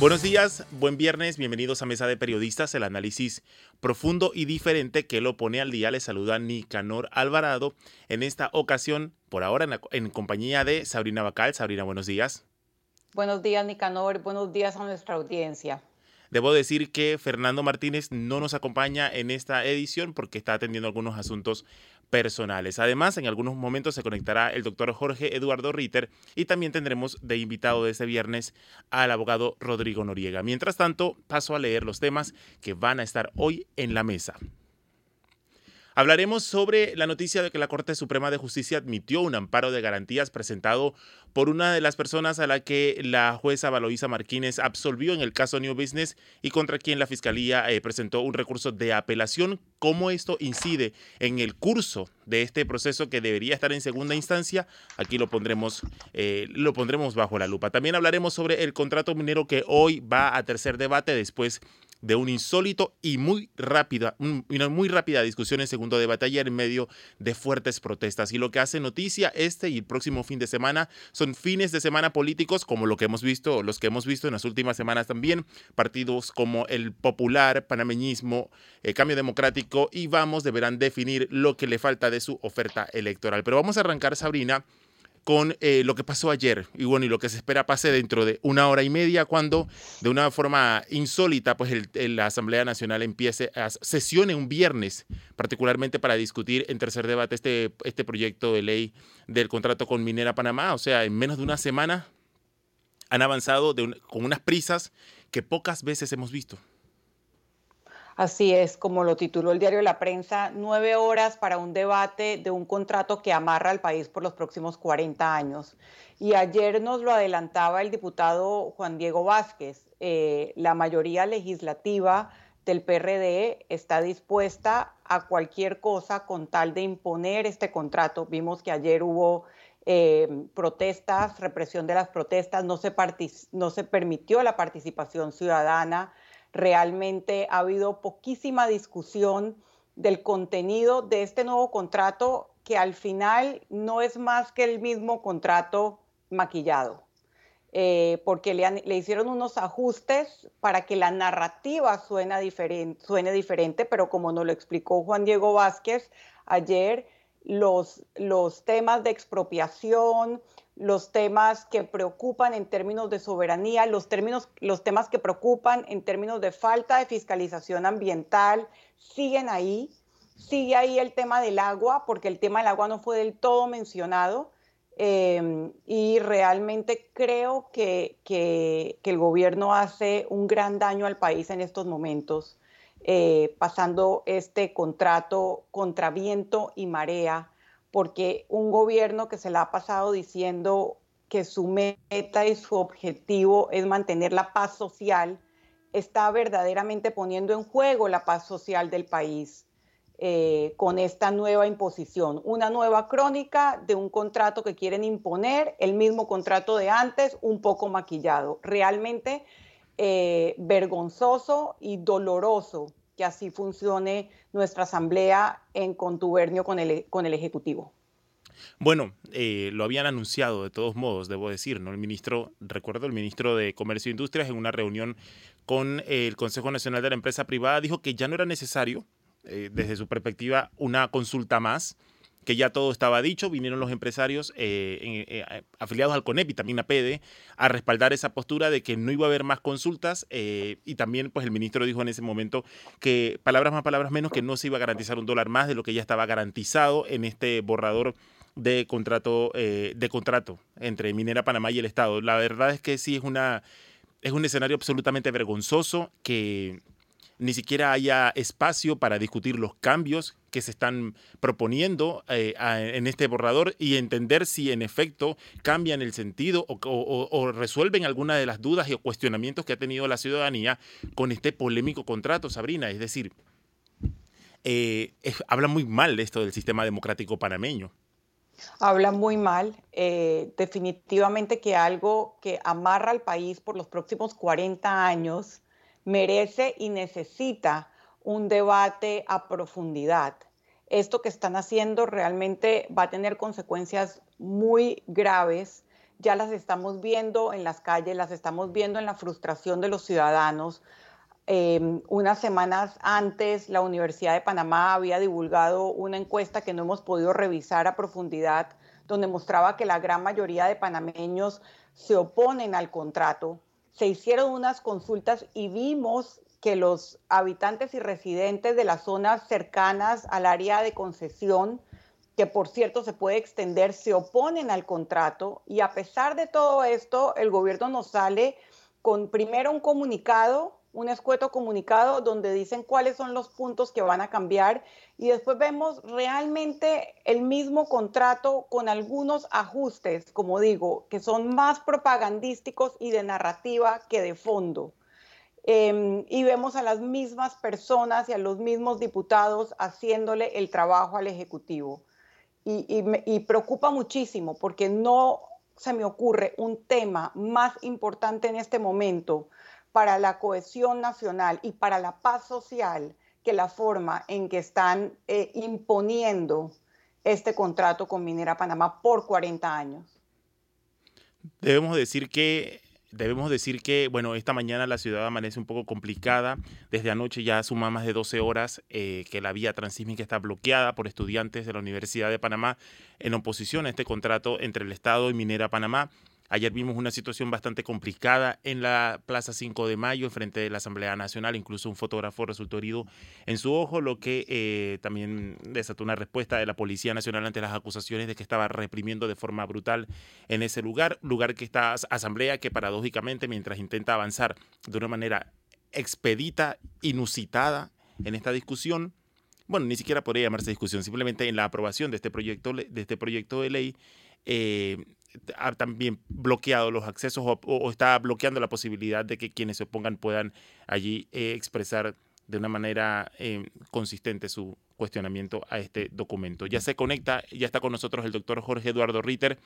Buenos días, buen viernes, bienvenidos a Mesa de Periodistas, el análisis profundo y diferente que lo pone al día. Les saluda Nicanor Alvarado. En esta ocasión, por ahora, en, en compañía de Sabrina Bacal. Sabrina, buenos días. Buenos días, Nicanor. Buenos días a nuestra audiencia. Debo decir que Fernando Martínez no nos acompaña en esta edición porque está atendiendo algunos asuntos personales. Además, en algunos momentos se conectará el doctor Jorge Eduardo Ritter y también tendremos de invitado de este viernes al abogado Rodrigo Noriega. Mientras tanto, paso a leer los temas que van a estar hoy en la mesa. Hablaremos sobre la noticia de que la Corte Suprema de Justicia admitió un amparo de garantías presentado por una de las personas a la que la jueza Valoisa Martínez absolvió en el caso New Business y contra quien la Fiscalía eh, presentó un recurso de apelación. ¿Cómo esto incide en el curso de este proceso que debería estar en segunda instancia? Aquí lo pondremos, eh, lo pondremos bajo la lupa. También hablaremos sobre el contrato minero que hoy va a tercer debate después de un insólito y muy rápida, una muy rápida discusión en segundo debate ayer en medio de fuertes protestas. Y lo que hace noticia este y el próximo fin de semana son fines de semana políticos como lo que hemos visto, los que hemos visto en las últimas semanas también, partidos como el Popular, Panameñismo, el Cambio Democrático y Vamos deberán definir lo que le falta de su oferta electoral. Pero vamos a arrancar, Sabrina, con eh, lo que pasó ayer y bueno, y lo que se espera pase dentro de una hora y media cuando de una forma insólita pues la Asamblea Nacional empiece a sesione un viernes particularmente para discutir en tercer debate este, este proyecto de ley del contrato con Minera Panamá, o sea, en menos de una semana han avanzado con unas prisas que pocas veces hemos visto. Así es, como lo tituló el diario La Prensa, nueve horas para un debate de un contrato que amarra al país por los próximos 40 años. Y ayer nos lo adelantaba el diputado Juan Diego Vázquez. Eh, la mayoría legislativa del PRD está dispuesta a cualquier cosa con tal de imponer este contrato. Vimos que ayer hubo eh, protestas, represión de las protestas, no se, no se permitió la participación ciudadana Realmente ha habido poquísima discusión del contenido de este nuevo contrato que al final no es más que el mismo contrato maquillado, eh, porque le, hicieron unos ajustes para que la narrativa suene diferente, pero como nos lo explicó Juan Diego Vázquez ayer, los, los temas de expropiación, los temas que preocupan en términos de soberanía, los, términos, los temas que preocupan en términos de falta de fiscalización ambiental, siguen ahí. Sigue ahí el tema del agua, porque el tema del agua no fue del todo mencionado. Em, y realmente creo que, el gobierno hace un gran daño al país en estos momentos, eh, pasando este contrato contra viento y marea porque un gobierno que se la ha pasado diciendo que su meta y su objetivo es mantener la paz social, está verdaderamente poniendo en juego la paz social del país eh, con esta nueva imposición. Una nueva crónica de un contrato que quieren imponer, el mismo contrato de antes, un poco maquillado. Realmente eh, vergonzoso y doloroso que así funcione nuestra asamblea en contubernio con el, con el Ejecutivo. Bueno, eh, lo habían anunciado de todos modos, debo decir, ¿no? El ministro, recuerdo, el ministro de Comercio e Industrias en una reunión con el Consejo Nacional de la Empresa Privada dijo que ya no era necesario, eh, desde su perspectiva, una consulta más que ya todo estaba dicho, vinieron los empresarios eh, eh, afiliados al CONEP y también a PEDE a respaldar esa postura de que no iba a haber más consultas eh, y también pues el ministro dijo en ese momento que palabras más, palabras menos, que no se iba a garantizar un dólar más de lo que ya estaba garantizado en este borrador de contrato, de contrato entre Minera Panamá y el Estado. La verdad es que sí es una es un escenario absolutamente vergonzoso que ni siquiera haya espacio para discutir los cambios que se están proponiendo eh, en este borrador y entender si en efecto cambian el sentido o, resuelven alguna de las dudas y cuestionamientos que ha tenido la ciudadanía con este polémico contrato, Sabrina. Es decir, eh, habla muy mal de esto del sistema democrático panameño. Habla muy mal, eh, definitivamente que algo que amarra al país por los próximos 40 años merece y necesita un debate a profundidad. Esto que están haciendo realmente va a tener consecuencias muy graves ya las estamos viendo en las calles, las estamos viendo en la frustración de los ciudadanos. Em, unas semanas antes, la Universidad de Panamá había divulgado una encuesta que no hemos podido revisar a profundidad, donde mostraba que la gran mayoría de panameños se oponen al contrato. Se hicieron unas consultas y vimos que los habitantes y residentes de las zonas cercanas al área de concesión, que por cierto se puede extender, se oponen al contrato. Y a pesar de todo esto, el gobierno nos sale con primero un comunicado un escueto comunicado donde dicen cuáles son los puntos que van a cambiar y después vemos realmente el mismo contrato con algunos ajustes, como digo, que son más propagandísticos y de narrativa que de fondo. Em, y vemos a las mismas personas y a los mismos diputados haciéndole el trabajo al Ejecutivo. y preocupa muchísimo porque no se me ocurre un tema más importante en este momento para la cohesión nacional y para la paz social que la forma en que están eh, imponiendo este contrato con Minera Panamá por 40 años. Debemos decir que debemos decir que, bueno, esta mañana la ciudad amanece un poco complicada. Desde anoche ya suma más de 12 horas eh, que la vía transísmica está bloqueada por estudiantes de la Universidad de Panamá en oposición a este contrato entre el Estado y Minera Panamá. Ayer vimos una situación bastante complicada en la Plaza 5 de Mayo, frente de la Asamblea Nacional. Incluso un fotógrafo resultó herido en su ojo, lo que eh, también desató una respuesta de la Policía Nacional ante las acusaciones de que estaba reprimiendo de forma brutal en ese lugar. Lugar que esta asamblea que paradójicamente, mientras intenta avanzar de una manera expedita, inusitada en esta discusión, bueno, ni siquiera podría llamarse discusión, simplemente en la aprobación de este proyecto de, este proyecto de ley, eh, ha también bloqueado los accesos o, está bloqueando la posibilidad de que quienes se opongan puedan allí eh, expresar de una manera eh, consistente su cuestionamiento a este documento. Ya se conecta, ya está con nosotros el doctor Jorge Eduardo Ritter.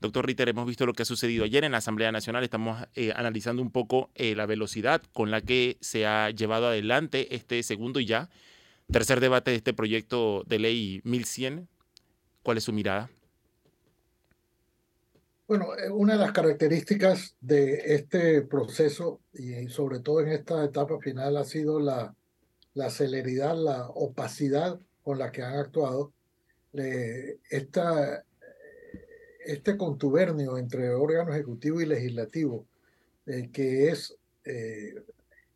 Doctor Ritter, hemos visto lo que ha sucedido ayer en la Asamblea Nacional. Estamos eh, analizando un poco la velocidad con la que se ha llevado adelante este segundo y ya tercer debate de este proyecto de ley 1100. ¿Cuál es su mirada? Bueno, eh, una de las características de este proceso y sobre todo en esta etapa final ha sido la, la celeridad, la opacidad con la que han actuado. esta, este contubernio entre órgano ejecutivo y legislativo, eh, que es eh,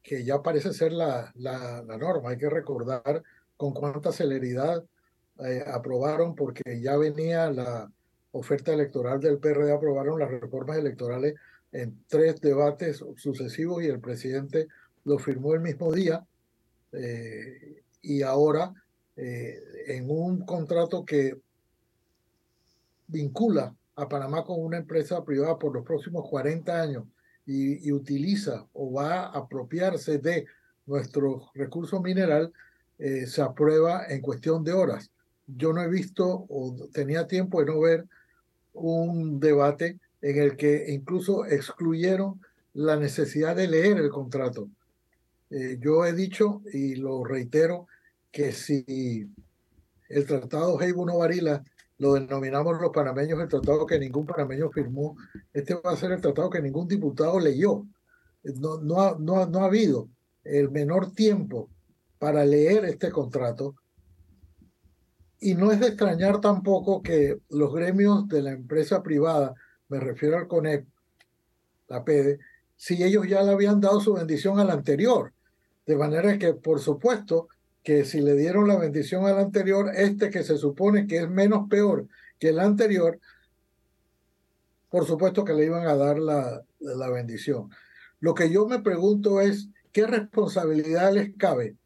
que ya parece ser la, la, la, norma. Hay que recordar con cuánta celeridad aprobaron, porque ya venía la, oferta electoral del PRD aprobaron las reformas electorales en tres debates sucesivos y el presidente lo firmó el mismo día eh, y ahora eh, en un contrato que vincula a Panamá con una empresa privada por los próximos 40 años y, y utiliza o va a apropiarse de nuestro recurso mineral, eh, se aprueba en cuestión de horas. Yo no he visto o tenía tiempo de no ver un debate en el que incluso excluyeron la necesidad de leer el contrato. Eh, yo he dicho y lo reitero que si el tratado Heibuno Varila lo denominamos los panameños el tratado que ningún panameño firmó, este va a ser el tratado que ningún diputado leyó. No, no, ha, no, no ha habido el menor tiempo para leer este contrato y no es de extrañar tampoco que los gremios de la empresa privada, me refiero al CONEP, la PEDE, si ellos ya le habían dado su bendición al anterior. De manera que, por supuesto, que si le dieron la bendición al anterior, este que se supone que es menos peor que el anterior, por supuesto que le iban a dar la, la bendición. Lo que yo me pregunto es, ¿qué responsabilidad les cabe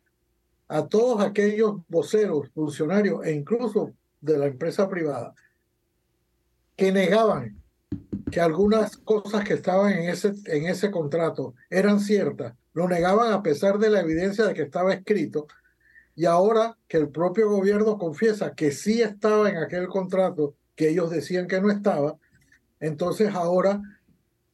a todos aquellos voceros, funcionarios e incluso de la empresa privada que negaban que algunas cosas que estaban en ese, en ese contrato eran ciertas, lo negaban a pesar de la evidencia de que estaba escrito, y ahora que el propio gobierno confiesa que sí estaba en aquel contrato que ellos decían que no estaba, entonces ahora,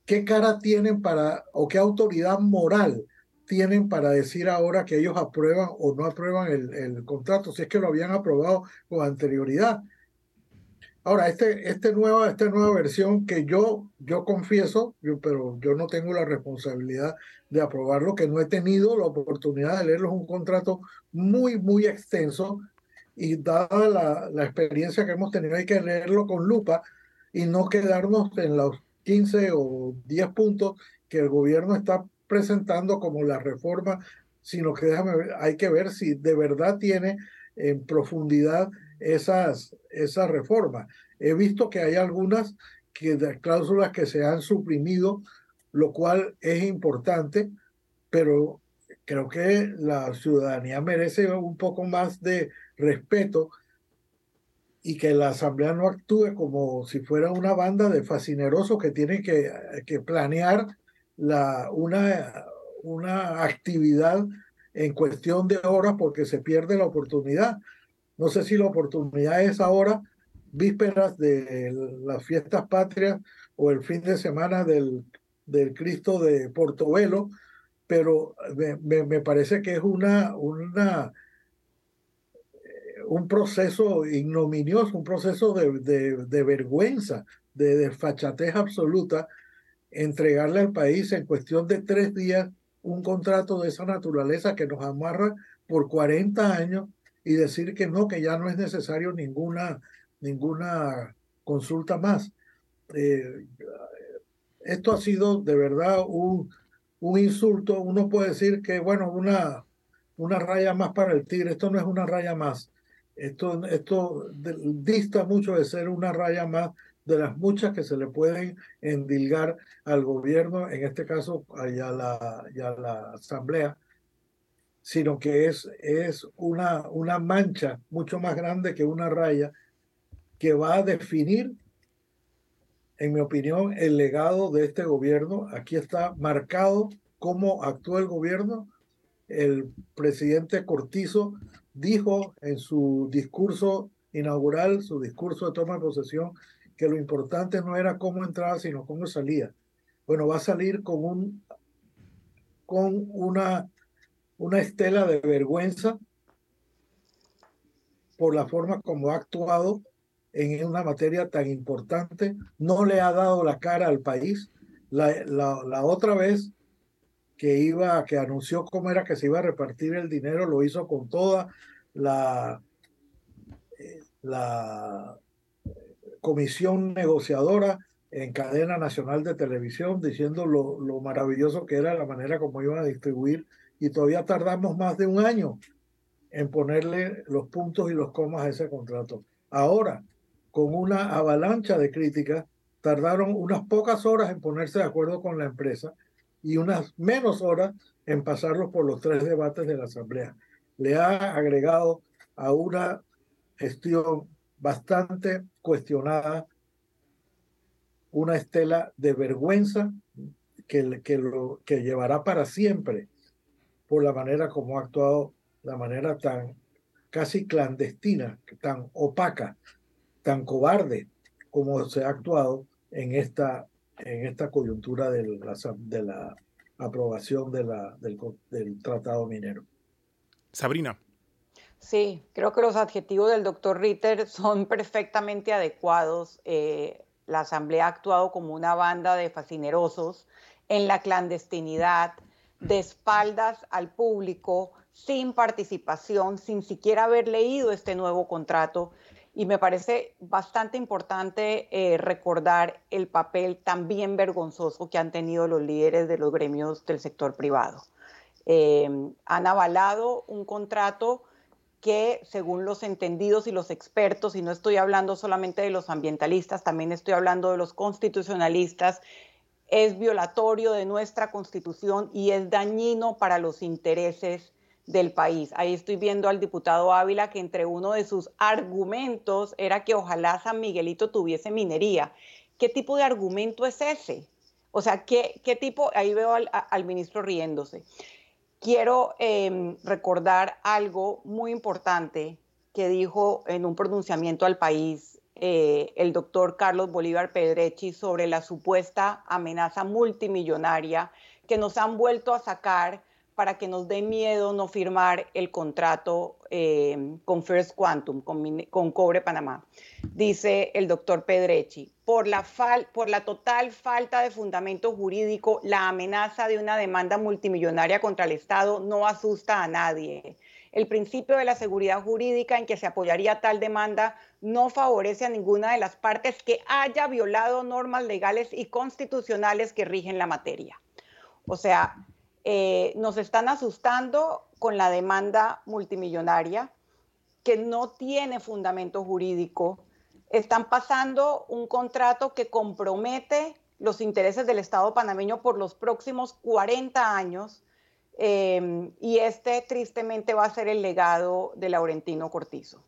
¿qué cara tienen para, o qué autoridad moral tienen para decir ahora que ellos aprueban o no aprueban el, contrato, si es que lo habían aprobado con anterioridad. Ahora, este, este nueva, esta nueva versión que yo, yo confieso, pero yo no tengo la responsabilidad de aprobarlo, que no he tenido la oportunidad de leerlo, es un contrato muy, muy extenso y dada la, la experiencia que hemos tenido, hay que leerlo con lupa y no quedarnos en los 15 o 10 puntos que el gobierno está presentando como la reforma, sino que hay que ver si de verdad tiene en profundidad esas, esas reformas. He visto que hay algunas que, cláusulas que se han suprimido, lo cual es importante, pero creo que la ciudadanía merece un poco más de respeto y que la asamblea no actúe como si fuera una banda de fascinerosos que tienen que, que planear la, una, una actividad en cuestión de horas porque se pierde la oportunidad. No sé si la oportunidad es ahora, vísperas de las fiestas patrias o el fin de semana del, del Cristo de Portobelo, pero me, me, parece que es una, una, eh, un proceso ignominioso, un proceso de, de, de vergüenza, de desfachatez absoluta, entregarle al país en cuestión de tres días un contrato de esa naturaleza que nos amarra por 40 años y decir que no, que ya no es necesario ninguna, ninguna consulta más. Eh, esto ha sido de verdad un, un insulto. Uno puede decir que, bueno, una, una raya más para el tigre. Esto no es una raya más. Esto, esto dista mucho de ser una raya más de las muchas que se le pueden endilgar al gobierno, en este caso a la, a la asamblea, sino que es, es una, una mancha mucho más grande que una raya que va a definir, en mi opinión, el legado de este gobierno. Aquí está marcado cómo actuó el gobierno. El presidente Cortizo dijo en su discurso inaugural, su discurso de toma de posesión, que lo importante no era cómo entraba, sino cómo salía. Bueno, va a salir con, un, con una, una estela de vergüenza por la forma como ha actuado en una materia tan importante, no le ha dado la cara al país. La, la, otra vez que iba, que anunció cómo era que se iba a repartir el dinero, lo hizo con toda la, eh, la comisión negociadora en cadena nacional de televisión diciendo lo, lo, maravilloso que era la manera como iban a distribuir y todavía tardamos más de un año en ponerle los puntos y los comas a ese contrato. Ahora, con una avalancha de críticas, tardaron unas pocas horas en ponerse de acuerdo con la empresa y unas menos horas en pasarlos por los tres debates de la Asamblea. Le ha agregado a una gestión bastante cuestionada, una estela de vergüenza que, que, lo, que llevará para siempre por la manera como ha actuado, la manera tan casi clandestina, tan opaca, tan cobarde como se ha actuado en esta, en esta coyuntura de la, de la aprobación de la, del, del tratado minero. Sabrina. Sí, creo que los adjetivos del doctor Ritter son perfectamente adecuados. Eh, la Asamblea ha actuado como una banda de fascinerosos en la clandestinidad, de espaldas al público, sin participación, sin siquiera haber leído este nuevo contrato. Y me parece bastante importante eh, recordar el papel también vergonzoso que han tenido los líderes de los gremios del sector privado. Eh, han avalado un contrato que según los entendidos y los expertos, y no estoy hablando solamente de los ambientalistas, también estoy hablando de los constitucionalistas, es violatorio de nuestra constitución y es dañino para los intereses del país. Ahí estoy viendo al diputado Ávila que entre uno de sus argumentos era que ojalá San Miguelito tuviese minería. ¿Qué tipo de argumento es ese? O sea, ¿qué, qué tipo? Ahí veo al, al ministro riéndose quiero em, recordar algo muy importante que dijo en un pronunciamiento al país eh, el doctor Carlos Bolívar Pedrechi sobre la supuesta amenaza multimillonaria que nos han vuelto a sacar para que nos dé miedo no firmar el contrato eh, con First Quantum, con, Cobre Panamá. Dice el doctor Pedrechi, por la, por la total falta de fundamento jurídico, la amenaza de una demanda multimillonaria contra el Estado no asusta a nadie. El principio de la seguridad jurídica en que se apoyaría tal demanda no favorece a ninguna de las partes que haya violado normas legales y constitucionales que rigen la materia. O sea, eh, nos están asustando con la demanda multimillonaria que no tiene fundamento jurídico. Están pasando un contrato que compromete los intereses del Estado panameño por los próximos 40 años eh, y este tristemente va a ser el legado de Laurentino Cortizo.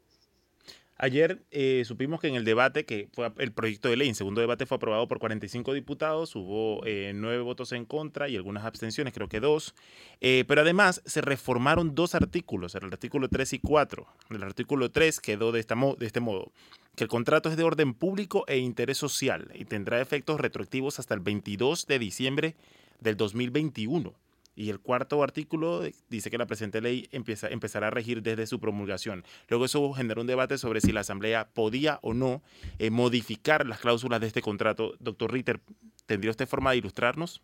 Ayer eh, supimos que en el debate, que fue el proyecto de ley, en segundo debate fue aprobado por 45 diputados, hubo eh, nueve votos en contra y algunas abstenciones, creo que dos. Eh, pero además se reformaron dos artículos, el artículo 3 y 4. El artículo 3 quedó de, esta de este modo, que el contrato es de orden público e interés social y tendrá efectos retroactivos hasta el 22 de diciembre del 2021 y el cuarto artículo dice que la presente ley empieza, empezará a regir desde su promulgación. Luego eso generó un debate sobre si la Asamblea podía o no eh, modificar las cláusulas de este contrato. Doctor Ritter, ¿tendría usted forma de ilustrarnos?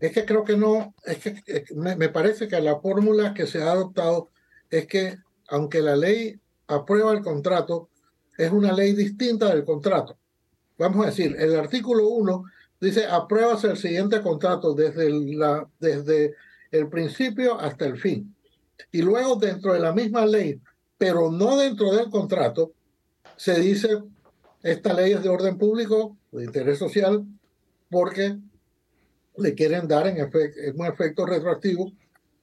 Es que creo que no, es que me parece que la fórmula que se ha adoptado es que aunque la ley aprueba el contrato, es una ley distinta del contrato. Vamos a decir, el artículo 1 dice, apruebas el siguiente contrato desde, la, desde el principio hasta el fin. Y luego dentro de la misma ley, pero no dentro del contrato, se dice, esta ley es de orden público, de interés social, porque le quieren dar en, un efecto retroactivo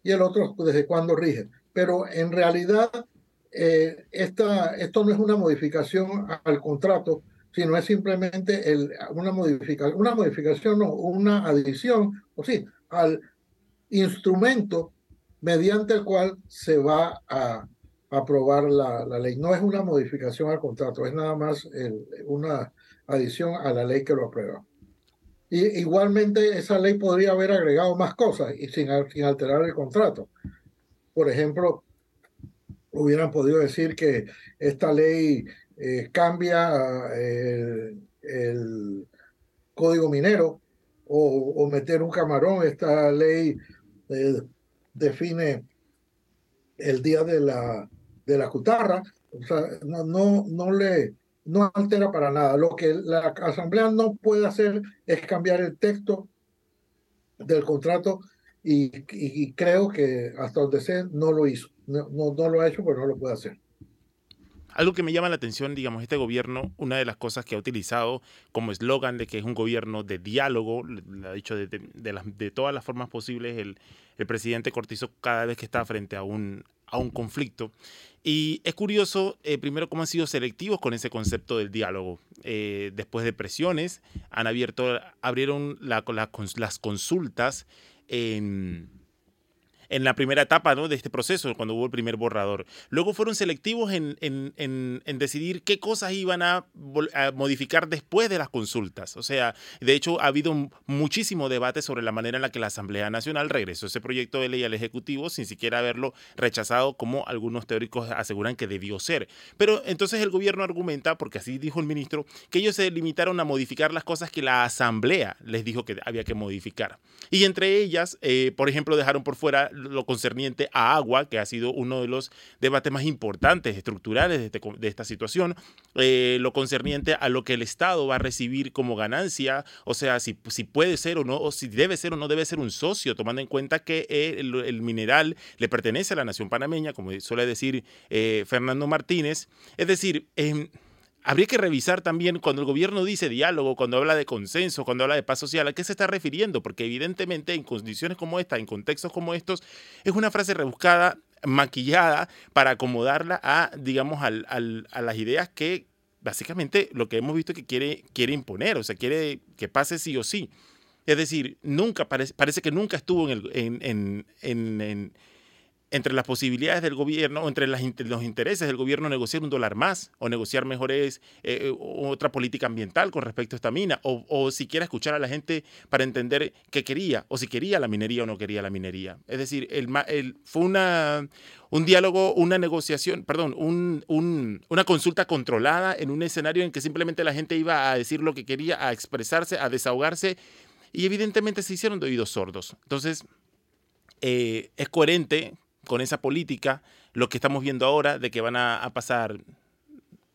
y el otro desde cuándo rige. Pero en realidad, eh, esta, esto no es una modificación al contrato, sino es simplemente una, modificación, una modificación o una adición, o sí, al instrumento mediante el cual se va a aprobar la, la, ley. No es una modificación al contrato, es nada más una adición a la ley que lo aprueba. Y igualmente esa ley podría haber agregado más cosas y sin, sin alterar el contrato. Por ejemplo, hubieran podido decir que esta ley eh, cambia eh, el, código minero o, meter un camarón. Esta ley eh, define el día de la, de la cutarra. O sea, no, no, no le no altera para nada. Lo que la Asamblea no puede hacer es cambiar el texto del contrato y, creo que hasta donde sé no lo hizo. No, no, no lo ha hecho, pero no lo puede hacer. Algo que me llama la atención, digamos, este gobierno, una de las cosas que ha utilizado como eslogan de que es un gobierno de diálogo, lo ha dicho de, todas las formas posibles el, presidente Cortizo cada vez que está frente a un, a un conflicto. Y es curioso, eh, primero, cómo han sido selectivos con ese concepto del diálogo. Eh, después de presiones, han abierto, abrieron la, las consultas en en la primera etapa ¿no? de este proceso, cuando hubo el primer borrador. Luego fueron selectivos en, en, en, decidir qué cosas iban a, modificar después de las consultas. O sea, de hecho, ha habido muchísimo debate sobre la manera en la que la Asamblea Nacional regresó ese proyecto de ley al Ejecutivo sin siquiera haberlo rechazado como algunos teóricos aseguran que debió ser. Pero entonces el gobierno argumenta, porque así dijo el ministro, que ellos se limitaron a modificar las cosas que la Asamblea les dijo que había que modificar. Y entre ellas, eh, por ejemplo, dejaron por fuera lo concerniente a agua, que ha sido uno de los debates más importantes, estructurales de, este esta situación, eh, lo concerniente a lo que el Estado va a recibir como ganancia, o sea, si, puede ser o no, o si debe ser o no debe ser un socio, tomando en cuenta que el, mineral le pertenece a la nación panameña, como suele decir eh, Fernando Martínez. Es decir, eh, Habría que revisar también cuando el gobierno dice diálogo, cuando habla de consenso, cuando habla de paz social, a qué se está refiriendo, porque evidentemente en condiciones como esta, en contextos como estos, es una frase rebuscada, maquillada, para acomodarla a, digamos, al, a las ideas que básicamente lo que hemos visto que quiere, quiere imponer, o sea, quiere que pase sí o sí. Es decir, nunca parece, parece que nunca estuvo en, el, en, en, en entre las posibilidades del gobierno, o entre los intereses del gobierno negociar un dólar más o negociar mejores, eh, eh, otra política ambiental con respecto a esta mina, o, o siquiera escuchar a la gente para entender qué quería, o si quería la minería o no quería la minería. Es decir, el, el, fue una, un diálogo, una negociación, perdón, un, un, una consulta controlada en un escenario en que simplemente la gente iba a decir lo que quería, a expresarse, a desahogarse, y evidentemente se hicieron de oídos sordos. Entonces, eh, es coherente con esa política lo que estamos viendo ahora de que van a, pasar,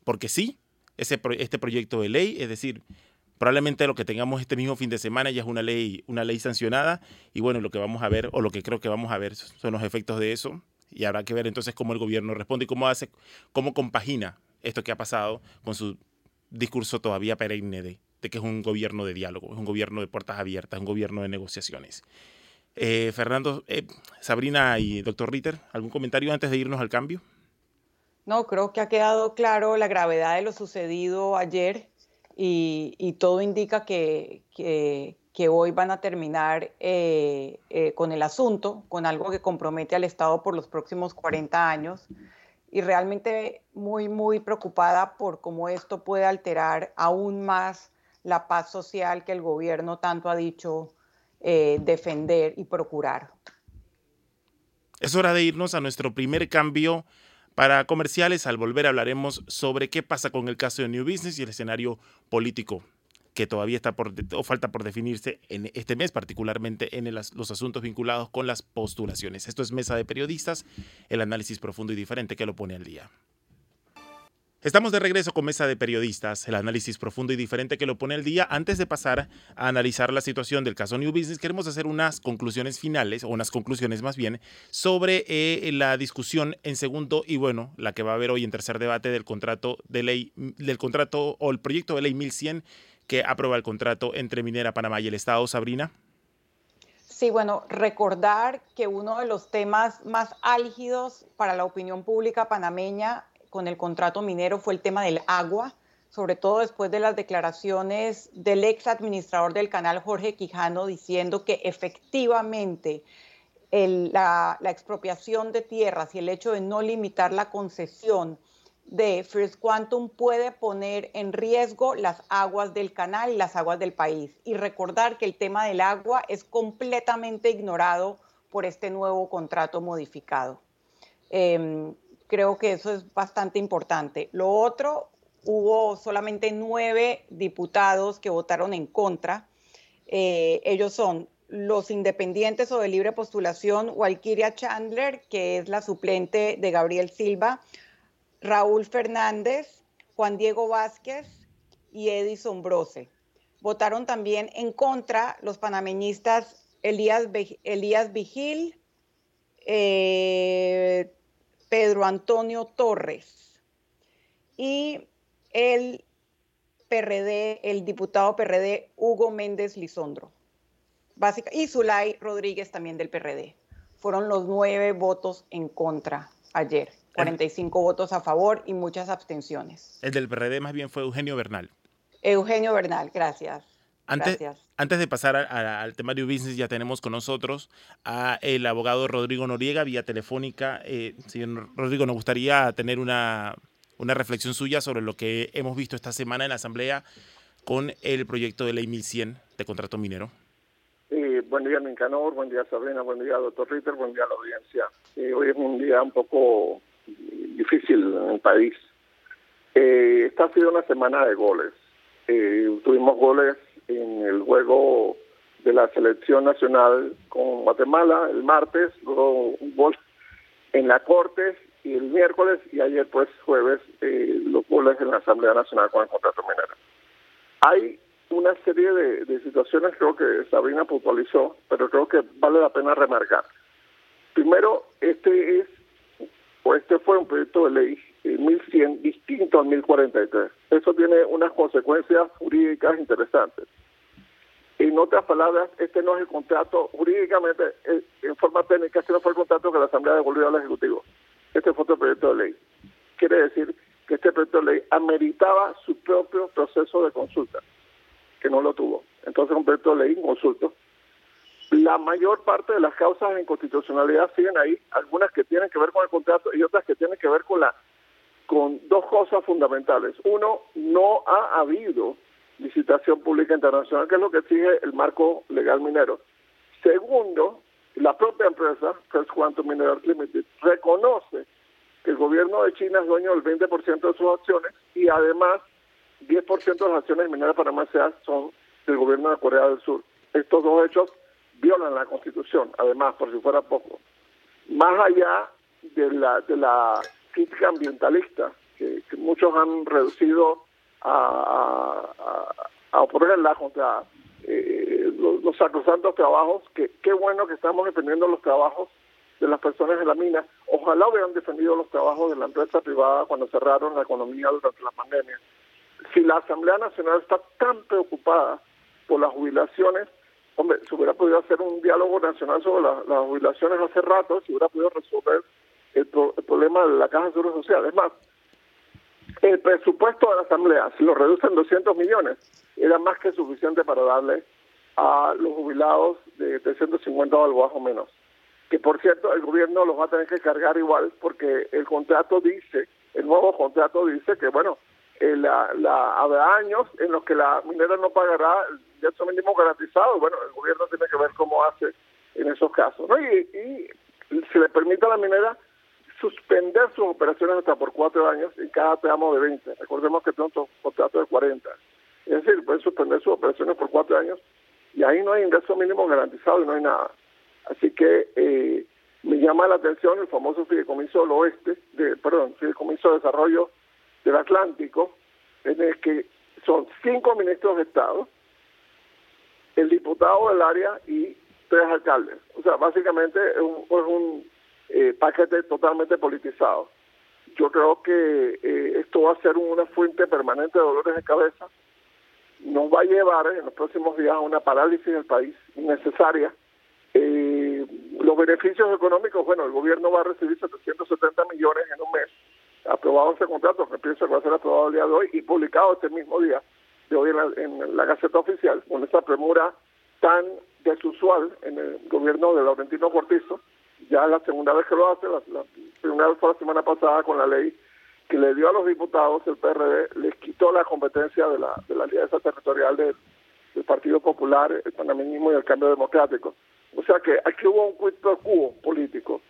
porque sí, ese, este proyecto de ley, es decir, probablemente lo que tengamos este mismo fin de semana ya es una ley, una ley sancionada y bueno, lo que vamos a ver o lo que creo que vamos a ver son los efectos de eso y habrá que ver entonces cómo el gobierno responde y cómo hace, cómo compagina esto que ha pasado con su discurso todavía perenne de, de que es un gobierno de diálogo, es un gobierno de puertas abiertas, un gobierno de negociaciones. Eh, Fernando, eh, Sabrina y doctor Ritter, ¿algún comentario antes de irnos al cambio? No, creo que ha quedado claro la gravedad de lo sucedido ayer y, todo indica que, hoy van a terminar eh, con el asunto, con algo que compromete al Estado por los próximos 40 años y realmente muy, muy preocupada por cómo esto puede alterar aún más la paz social que el gobierno tanto ha dicho eh, defender y procurar. Es hora de irnos a nuestro primer cambio para comerciales. Al volver hablaremos sobre qué pasa con el caso de New Business y el escenario político que todavía está por o falta por definirse en este mes, particularmente en los asuntos vinculados con las postulaciones. Esto es Mesa de Periodistas, el análisis profundo y diferente que lo pone al día. Estamos de regreso con Mesa de Periodistas, el análisis profundo y diferente que lo pone el día. Antes de pasar a analizar la situación del caso New Business, queremos hacer unas conclusiones finales, o unas conclusiones más bien, sobre eh, la discusión en segundo y bueno, la que va a haber hoy en tercer debate del contrato de ley, del contrato o el proyecto de ley 1100 que aprueba el contrato entre Minera Panamá y el Estado. Sabrina. Sí, bueno, recordar que uno de los temas más álgidos para la opinión pública panameña con el contrato minero fue el tema del agua, sobre todo después de las declaraciones del ex administrador del canal Jorge Quijano diciendo que efectivamente la, expropiación de tierras y el hecho de no limitar la concesión de First Quantum puede poner en riesgo las aguas del canal y las aguas del país. Y recordar que el tema del agua es completamente ignorado por este nuevo contrato modificado. Em, Creo que eso es bastante importante. Lo otro, hubo solamente nueve diputados que votaron en contra. Eh, ellos son los independientes o de libre postulación, Walkiria Chandler, que es la suplente de Gabriel Silva, Raúl Fernández, Juan Diego Vázquez y Edison Brose. Votaron también en contra los panameñistas Elías, Vigil, eh, Pedro Antonio Torres y el PRD, el diputado PRD Hugo Méndez Lisondro. Básica, y Zulay Rodríguez también del PRD. Fueron los nueve votos en contra ayer. 45 votos a favor y muchas abstenciones. El del PRD más bien fue Eugenio Bernal. Eugenio Bernal, gracias. Antes, antes de pasar al temario business, ya tenemos con nosotros a el abogado Rodrigo Noriega vía telefónica. Eh, señor Rodrigo, nos gustaría tener una, una reflexión suya sobre lo que hemos visto esta semana en la Asamblea con el proyecto de ley 1100 de contrato minero. buen día, Mincanor, buen día, Sabrina, buen día, doctor Ritter, buen día a la audiencia. hoy es un día un poco difícil en el país. Eh, esta ha sido una semana de goles. Eh, tuvimos goles en el juego de la selección nacional con Guatemala el martes, luego un gol en la Corte y el miércoles y ayer pues jueves eh, los goles en la Asamblea Nacional con el contrato minero. Hay una serie de, situaciones creo que Sabrina puntualizó, pero creo que vale la pena remarcar. Primero, este es o este fue un proyecto de ley 1100 distinto al 1043. Eso tiene unas consecuencias jurídicas interesantes. En otras palabras, este no es el contrato jurídicamente, eh, en forma técnica, este no fue el contrato que la Asamblea devolvió al Ejecutivo. Este fue otro proyecto de ley. Quiere decir que este proyecto de ley ameritaba su propio proceso de consulta, que no lo tuvo. Entonces, un proyecto de ley consulto. La mayor parte de las causas de inconstitucionalidad siguen ahí, algunas que tienen que ver con el contrato y otras que tienen que ver con la con dos cosas fundamentales. Uno, no ha habido licitación pública internacional, que es lo que exige el marco legal minero. Segundo, la propia empresa, First Quantum Minerals Limited, reconoce que el gobierno de China es dueño del 20% de sus acciones y además 10% de las acciones mineras para S.A. son del gobierno de Corea del Sur. Estos dos hechos violan la Constitución, además, por si fuera poco. Más allá de la, de la crítica ambientalista, que, muchos han reducido a, a, oponerla contra eh, los, los sacrosantos trabajos, que qué bueno que estamos defendiendo los trabajos de las personas en la mina. Ojalá hubieran defendido los trabajos de la empresa privada cuando cerraron la economía durante la pandemia. Si la Asamblea Nacional está tan preocupada por las jubilaciones, hombre, se hubiera podido hacer un diálogo nacional sobre las jubilaciones hace rato, se hubiera podido resolver el, problema de la Caja de Seguro Social. Es más, el presupuesto de la Asamblea, si lo reducen 200 millones, era más que suficiente para darle a los jubilados de 350 o algo bajo menos que por cierto el gobierno los va a tener que cargar igual porque el contrato dice, el nuevo contrato dice que bueno, eh, la, la, habrá años en los que la minera no pagará el derecho mínimo garantizado, bueno, el gobierno tiene que ver cómo hace en esos casos, ¿no? Y, y se le permite a la minera suspender sus operaciones hasta por cuatro años en cada tramo de 20. Recordemos que tenemos un contrato de 40. Es decir, pueden suspender sus operaciones por cuatro años y ahí no hay ingreso mínimo garantizado y no hay nada. Así que eh, me llama la atención el famoso fideicomiso del oeste, de, perdón, fideicomiso de desarrollo del Atlántico, en el que son cinco ministros de Estado, el diputado del área y tres alcaldes. O sea, básicamente es un, es un eh, paquete totalmente politizado. Yo creo que eh, esto va a ser una fuente permanente de dolores de cabeza. Nos va a llevar en los próximos días a una parálisis del país innecesaria eh, los beneficios económicos, bueno, el gobierno va a recibir 770 millones en un mes, aprobado ese contrato, que pienso que va a ser aprobado el día de hoy y publicado este mismo día de hoy en la, Gaceta Oficial, con esa premura tan desusual en el gobierno de Laurentino Cortizo, ya la segunda vez que lo hace, la, primera vez fue la semana pasada con la ley que le dio a los diputados, el PRD les quitó la competencia de la, de la alianza territorial del, Partido Popular, el panameñismo y el cambio democrático. O sea que aquí hubo un pro quo político.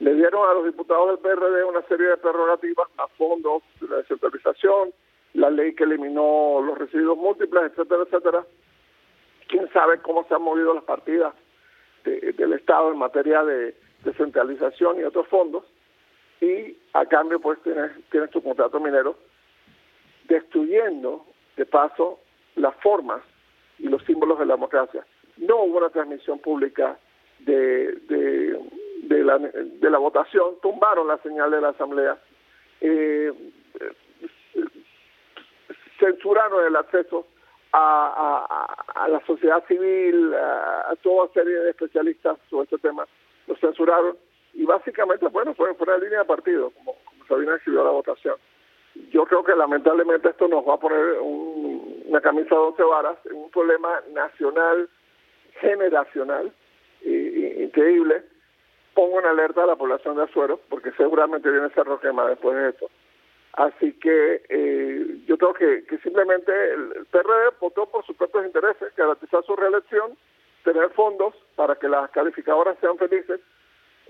Le dieron a los diputados del PRD una serie de prerrogativas a fondos de la descentralización, la ley que eliminó los residuos múltiples, etcétera, etcétera. Quién sabe cómo se han movido las partidas del Estado en materia de descentralización y otros fondos. Y a cambio, pues, tienes, tienes tu contrato minero destruyendo, de paso, las formas y los símbolos de la democracia no hubo una transmisión pública de, de, la, de la votación, tumbaron la señal de la Asamblea, eh, censuraron el acceso a, a, la sociedad civil, a, toda serie de especialistas sobre este tema, lo censuraron y básicamente, bueno, fue fuera de línea de partido, como, como Sabina escribió la votación. Yo creo que lamentablemente esto nos va a poner una camisa de 12 varas un problema nacional generacional increíble, pongo en alerta a la población de Azuero, porque seguramente viene ese roquema después de esto. Así que eh, yo creo que, que simplemente el, PRD votó por sus propios intereses, garantizar su reelección, tener fondos para que las calificadoras sean felices.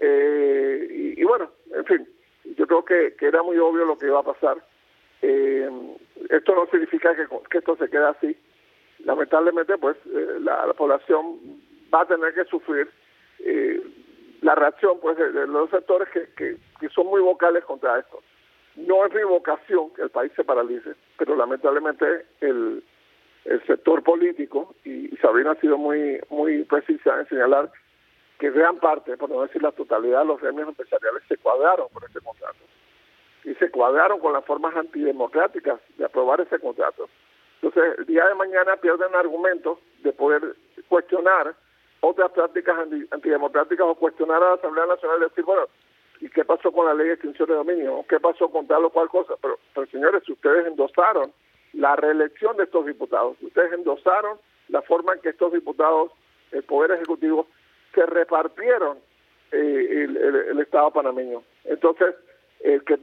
Eh, y, bueno, en fin, yo creo que, era muy obvio lo que iba a pasar. Eh, esto no significa que, que esto se quede así lamentablemente pues eh, la, población va a tener que sufrir eh, la reacción pues de, los sectores que, que, son muy vocales contra esto. No es mi vocación que el país se paralice, pero lamentablemente el, el sector político, y Sabrina ha sido muy, muy precisa en señalar que gran parte, por no decir la totalidad de los gremios empresariales se cuadraron con ese contrato. Y se cuadraron con las formas antidemocráticas de aprobar ese contrato. Entonces, el día de mañana pierden argumentos de poder cuestionar otras prácticas antidemocráticas o cuestionar a la Asamblea Nacional y decir, bueno, ¿y qué pasó con la ley de extinción de dominio? ¿Qué pasó con tal o cual cosa? Pero, pero señores, si ustedes endosaron la reelección de estos diputados, ustedes endosaron la forma en que estos diputados, el Poder Ejecutivo, se repartieron eh, el, Estado panameño. Entonces, el que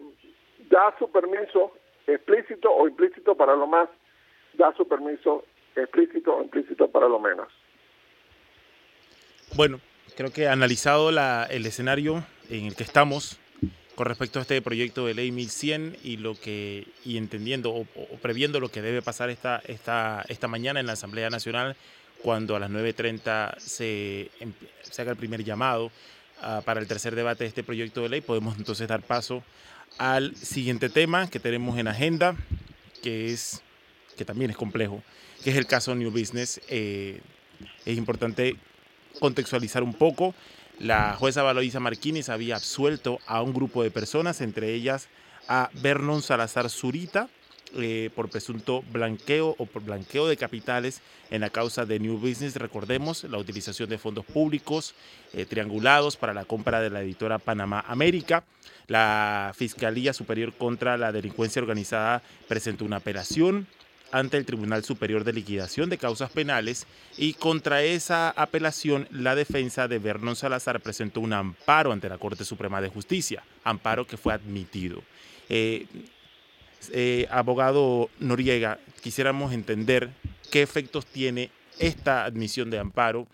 da su permiso explícito o implícito para lo más, da su permiso explícito o implícito para lo menos. Bueno, creo que analizado la, el escenario en el que estamos con respecto a este proyecto de ley 1100 y lo que y entendiendo o, previendo lo que debe pasar esta, esta, esta mañana en la Asamblea Nacional cuando a las 9.30 se, se haga el primer llamado Ah, para el tercer debate de este proyecto de ley, podemos entonces dar paso al siguiente tema que tenemos en agenda, que es que también es complejo, que es el caso New Business. Eh, es importante contextualizar un poco. La jueza Valoisa Marquines había absuelto a un grupo de personas, entre ellas a Vernon Salazar Zurita, eh, por presunto blanqueo o por blanqueo de capitales en la causa de New Business. Recordemos la utilización de fondos públicos eh, triangulados para la compra de la editora Panamá América. La Fiscalía Superior contra la Delincuencia Organizada presentó una apelación ante el Tribunal Superior de Liquidación de Causas Penales y contra esa apelación la defensa de Vernon Salazar presentó un amparo ante la Corte Suprema de Justicia, amparo que fue admitido. Eh, eh, abogado Noriega, quisiéramos entender qué efectos tiene esta admisión de amparo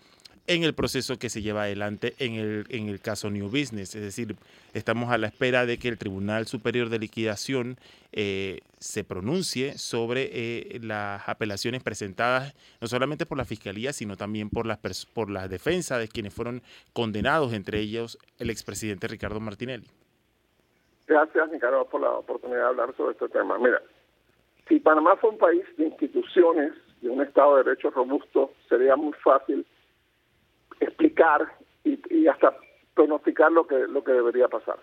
en el proceso que se lleva adelante en el, en el caso New Business. Es decir, estamos a la espera de que el Tribunal Superior de Liquidación eh, se pronuncie sobre eh, las apelaciones presentadas no solamente por la Fiscalía, sino también por las, por la defensa de quienes fueron condenados, entre ellos el expresidente Ricardo Martinelli. Gracias, Nicaragua, por la oportunidad de hablar sobre este tema. Mira, si Panamá fue un país de instituciones, de un Estado de Derecho robusto, sería muy fácil explicar y, hasta pronosticar lo que, lo que debería pasar.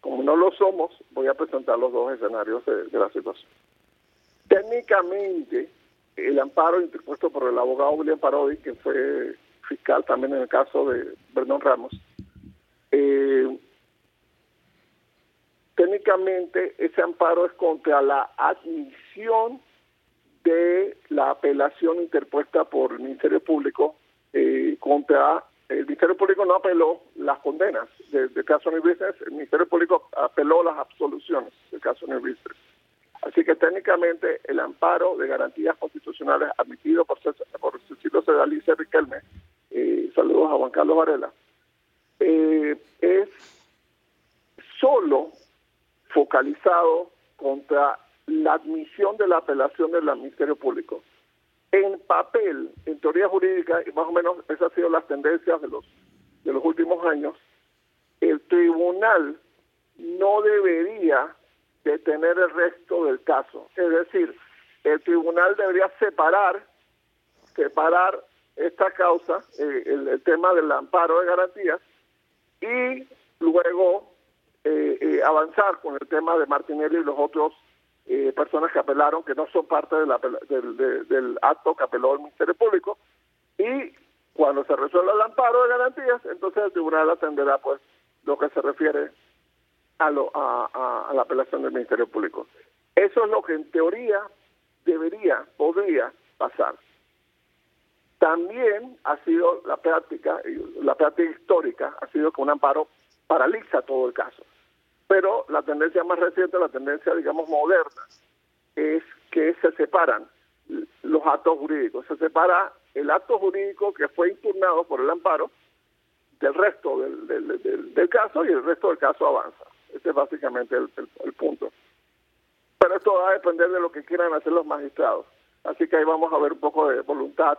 Como no lo somos, voy a presentar los dos escenarios de, la situación. Técnicamente, el amparo interpuesto por el abogado William Parodi, que fue fiscal también en el caso de Bernón Ramos, eh, técnicamente ese amparo es contra la admisión de la apelación interpuesta por el Ministerio Público contra el Ministerio Público no apeló las condenas del caso New Business, el Ministerio Público apeló las absoluciones del caso New Business. Así que técnicamente el amparo de garantías constitucionales admitido por, por Cecilio Sedalice Riquelme, eh, saludos a Juan Carlos Varela, eh, es solo focalizado contra la admisión de la apelación del Ministerio Público. En papel, en teoría jurídica, y más o menos esas han sido las tendencias de los, de los últimos años, el tribunal no debería detener el resto del caso. Es decir, el tribunal debería separar, separar esta causa, eh, el, el tema del amparo de garantías, y luego eh, eh, avanzar con el tema de Martinelli y los otros eh, personas que apelaron, que no son parte del, acto que apeló el Ministerio Público, y cuando se resuelva el amparo de garantías, entonces el tribunal atenderá pues lo que se refiere a, lo, a, la apelación del Ministerio Público. Eso es lo que en teoría debería, podría pasar. También ha sido la práctica, la práctica histórica, ha sido que un amparo paraliza todo el caso. Pero la tendencia más reciente, la tendencia, digamos, moderna, es que se separan los actos jurídicos. Se separa el acto jurídico que fue impugnado por el amparo del resto del, del, caso y el resto del caso avanza. Ese es básicamente el, el, punto. Pero esto va a depender de lo que quieran hacer los magistrados. Así que ahí vamos a ver un poco de voluntad.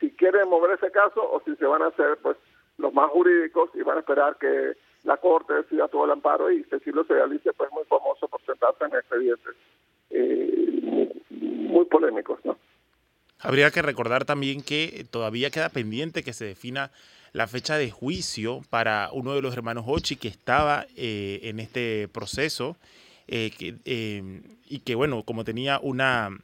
Si quieren mover ese caso o si se van a hacer pues los más jurídicos y van a esperar que la Corte decida todo el amparo y Cecilio Sedalice pues muy famoso por sentarse en expedientes eh, muy, polémicos, ¿no? Habría que recordar también que todavía queda pendiente que se defina la fecha de juicio para uno de los hermanos Ochi que estaba eh, en este proceso eh, y que, bueno, como tenía una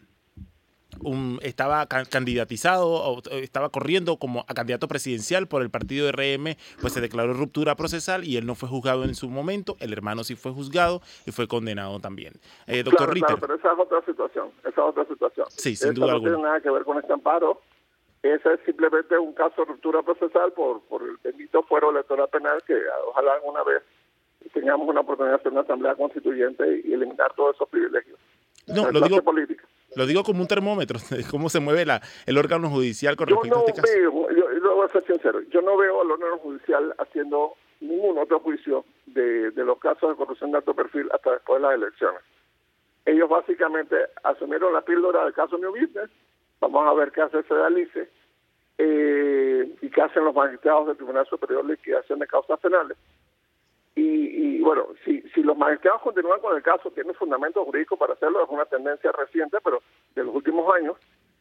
estaba candidatizado, estaba corriendo como a candidato presidencial por el partido de RM, pues se declaró ruptura procesal y él no fue juzgado en su momento, el hermano sí fue juzgado y fue condenado también. Eh, doctor Ritter. pero esa es otra situación, esa es otra situación. Sí, sin duda no tiene nada que ver con este amparo, Ese es simplemente un caso de ruptura procesal por, por el bendito fuero electoral penal que ojalá alguna vez tengamos una oportunidad de hacer una asamblea constituyente y eliminar todos esos privilegios. No, lo digo, lo digo como un termómetro, cómo se mueve la, el órgano judicial con respecto a este caso. Veo, yo, yo, voy a ser sincero, yo no veo al órgano judicial haciendo ningún otro juicio de, de los casos de corrupción de alto perfil hasta después de las elecciones. Ellos básicamente asumieron la píldora del caso New Business, vamos a ver qué hace Sedalice eh, y qué hacen los magistrados del Tribunal Superior de Liquidación de Causas Penales. Y, y, bueno, si, si los magistrados continúan con el caso, tienen fundamento jurídico para hacerlo, es una tendencia reciente, pero de los últimos años,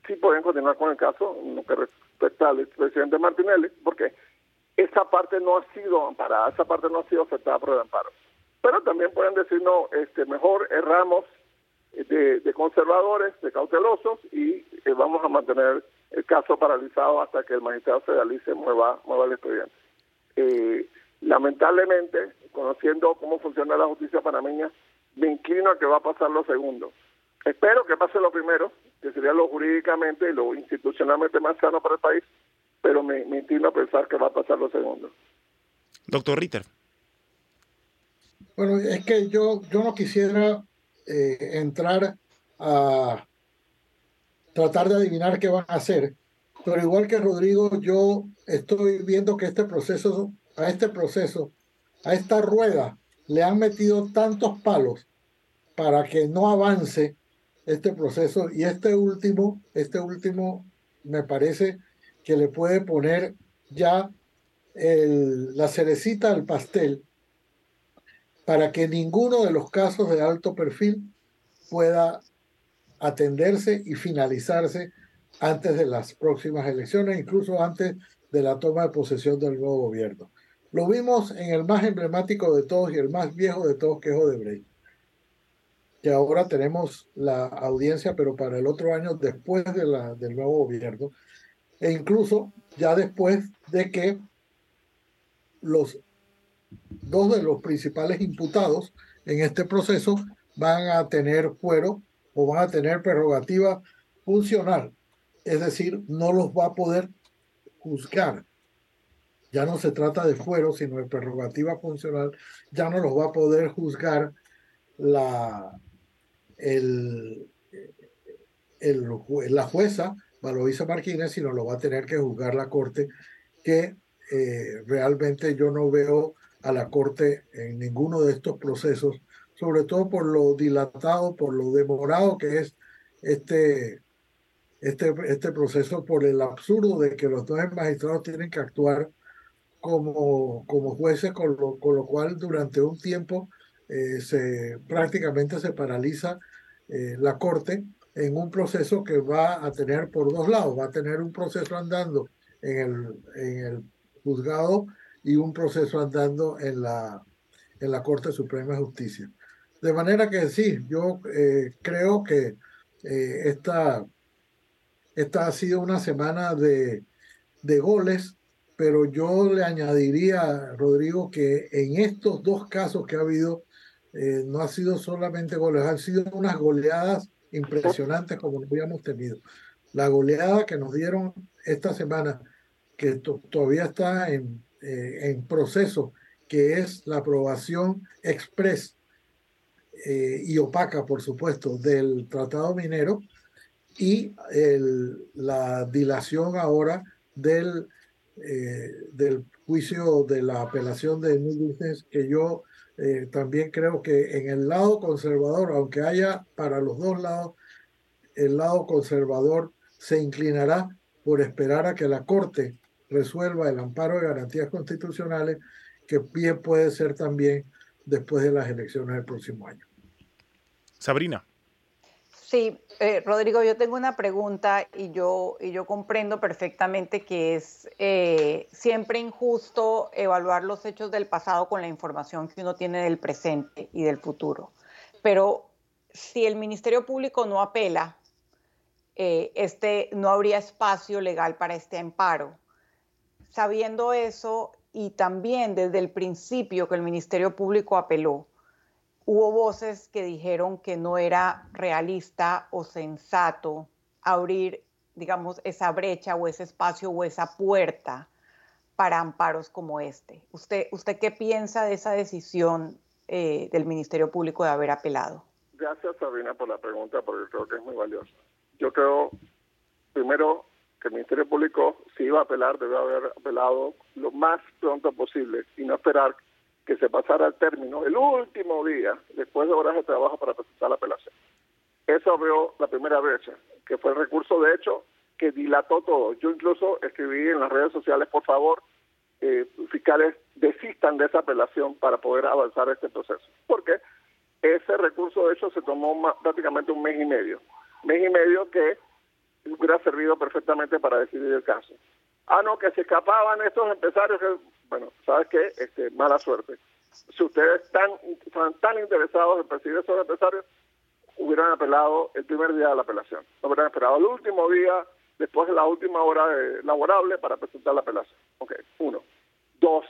sí pueden continuar con el caso, lo que respecta al presidente Martinelli, porque esa parte no ha sido amparada, esa parte no ha sido afectada por el amparo. Pero también pueden decir, no, este, mejor erramos de, conservadores, de cautelosos, y eh, vamos a mantener el caso paralizado hasta que el magistrado se mueva, mueva el expediente. Eh, lamentablemente, conociendo cómo funciona la justicia panameña, me inclino a que va a pasar lo segundo. Espero que pase lo primero, que sería lo jurídicamente y lo institucionalmente más sano para el país, pero me, me inclino a pensar que va a pasar lo segundo. Doctor Ritter. Bueno, es que yo, yo no quisiera eh, entrar a tratar de adivinar qué van a hacer, pero igual que Rodrigo, yo estoy viendo que este proceso, a este proceso, a esta rueda, le han metido tantos palos para que no avance este proceso y este último, este último me parece que le puede poner ya el, la cerecita al pastel para que ninguno de los casos de alto perfil pueda atenderse y finalizarse antes de las próximas elecciones, incluso antes de la toma de posesión del nuevo gobierno. Lo vimos en el más emblemático de todos y el más viejo de todos, que es Odebrecht, que ahora tenemos la audiencia, pero para el otro año después de la, del nuevo gobierno, e incluso ya después de que los dos de los principales imputados en este proceso van a tener fuero o van a tener prerrogativa funcional. Es decir, no los va a poder juzgar. Ya no se trata de fuero, sino de prerrogativa funcional. Ya no los va a poder juzgar la, el, el, la jueza Valoisa Martínez, sino lo va a tener que juzgar la Corte, que eh, realmente yo no veo a la Corte en ninguno de estos procesos, sobre todo por lo dilatado, por lo demorado que es este, este, este proceso, por el absurdo de que los dos magistrados tienen que actuar como, como jueces, con lo, con lo cual durante un tiempo eh, se, prácticamente se paraliza eh, la Corte en un proceso que va a tener por dos lados, va a tener un proceso andando en el, en el juzgado y un proceso andando en la, en la Corte Suprema de Justicia. De manera que sí, yo eh, creo que esta, esta ha sido una semana de, de goles, pero yo le añadiría, Rodrigo, que en estos dos casos que ha habido, eh, no ha sido solamente goles, han sido unas goleadas impresionantes como lo habíamos tenido. La goleada que nos dieron esta semana, que todavía está en eh, en proceso, que es la aprobación express eh, y opaca, por supuesto, del Tratado Minero y la dilación ahora del, eh, del juicio de la apelación de New Business, que yo también creo que en el lado conservador, aunque haya para los dos lados, el lado conservador se inclinará por esperar a que la Corte resuelva el amparo de garantías constitucionales, que bien puede ser también después de las elecciones del próximo año. Sabrina. Sí, eh, Rodrigo, yo tengo una pregunta y yo, y yo comprendo perfectamente que es eh, siempre injusto evaluar los hechos del pasado con la información que uno tiene del presente y del futuro. Pero si el Ministerio Público no apela, eh, este, no habría espacio legal para este amparo sabiendo eso y también desde el principio que el Ministerio Público apeló, hubo voces que dijeron que no era realista o sensato abrir digamos, esa brecha o ese espacio o esa puerta para amparos como este. ¿Usted, usted qué piensa de esa decisión eh, del Ministerio Público de haber apelado? Gracias, Sabina, por la pregunta, porque creo que es muy valiosa. Yo creo, primero, que el Ministerio Público, si iba a apelar, debe haber apelado lo más pronto posible y no esperar que se pasara al término el último día, después de horas de trabajo, para presentar la apelación. Eso abrió la primera brecha, que fue el recurso, de hecho, que dilató todo. Yo incluso escribí en las redes sociales, por favor, eh, fiscales desistan de esa apelación para poder avanzar este proceso. Porque ese recurso, de hecho, se tomó prácticamente un mes y medio. Mes y medio que hubiera servido perfectamente para decidir el caso. Ah, no, que se escapaban estos empresarios. Bueno, ¿sabes qué? Este, mala suerte. Si ustedes están, tan interesados en perseguir esos empresarios, hubieran apelado el primer día de la apelación. No hubieran esperado el último día, después de la última hora laborable, para presentar la apelación. Ok, uno. Dos,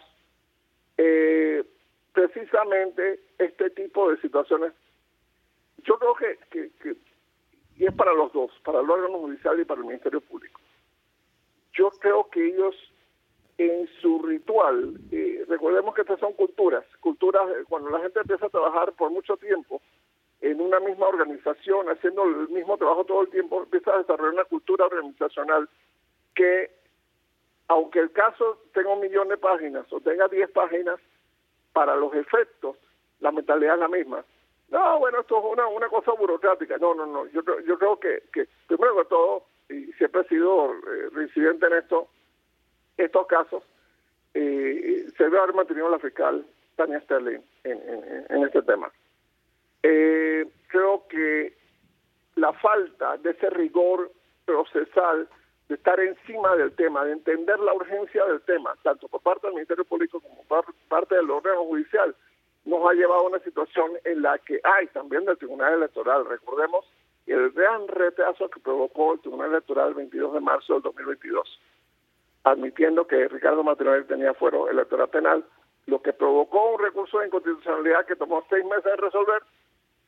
eh, precisamente este tipo de situaciones, yo creo que, que, y es para los dos, para el órgano judicial y para el Ministerio Público. Yo creo que ellos en su ritual, eh, recordemos que estas son culturas, culturas, eh, cuando la gente empieza a trabajar por mucho tiempo, en una misma organización, haciendo el mismo trabajo todo el tiempo, empieza a desarrollar una cultura organizacional que, aunque el caso tenga un millón de páginas o tenga diez páginas, para los efectos, la mentalidad es la misma. No, bueno, esto es una, una cosa burocrática. No, no, no. Yo, yo creo que, que, primero que todo, y siempre he sido eh, residente en esto, estos casos, eh, se debe haber mantenido la fiscal Tania Sterling en, este tema. Eh, creo que la falta de ese rigor procesal, de estar encima del tema, de entender la urgencia del tema, tanto por parte del Ministerio Público como por parte del órgano judicial, nos ha llevado a una situación en la que hay también del Tribunal Electoral, recordemos el gran retraso que provocó el Tribunal Electoral el 22 de marzo del 2022, admitiendo que Ricardo Martínez tenía fuero electoral penal, lo que provocó un recurso de inconstitucionalidad que tomó seis meses de resolver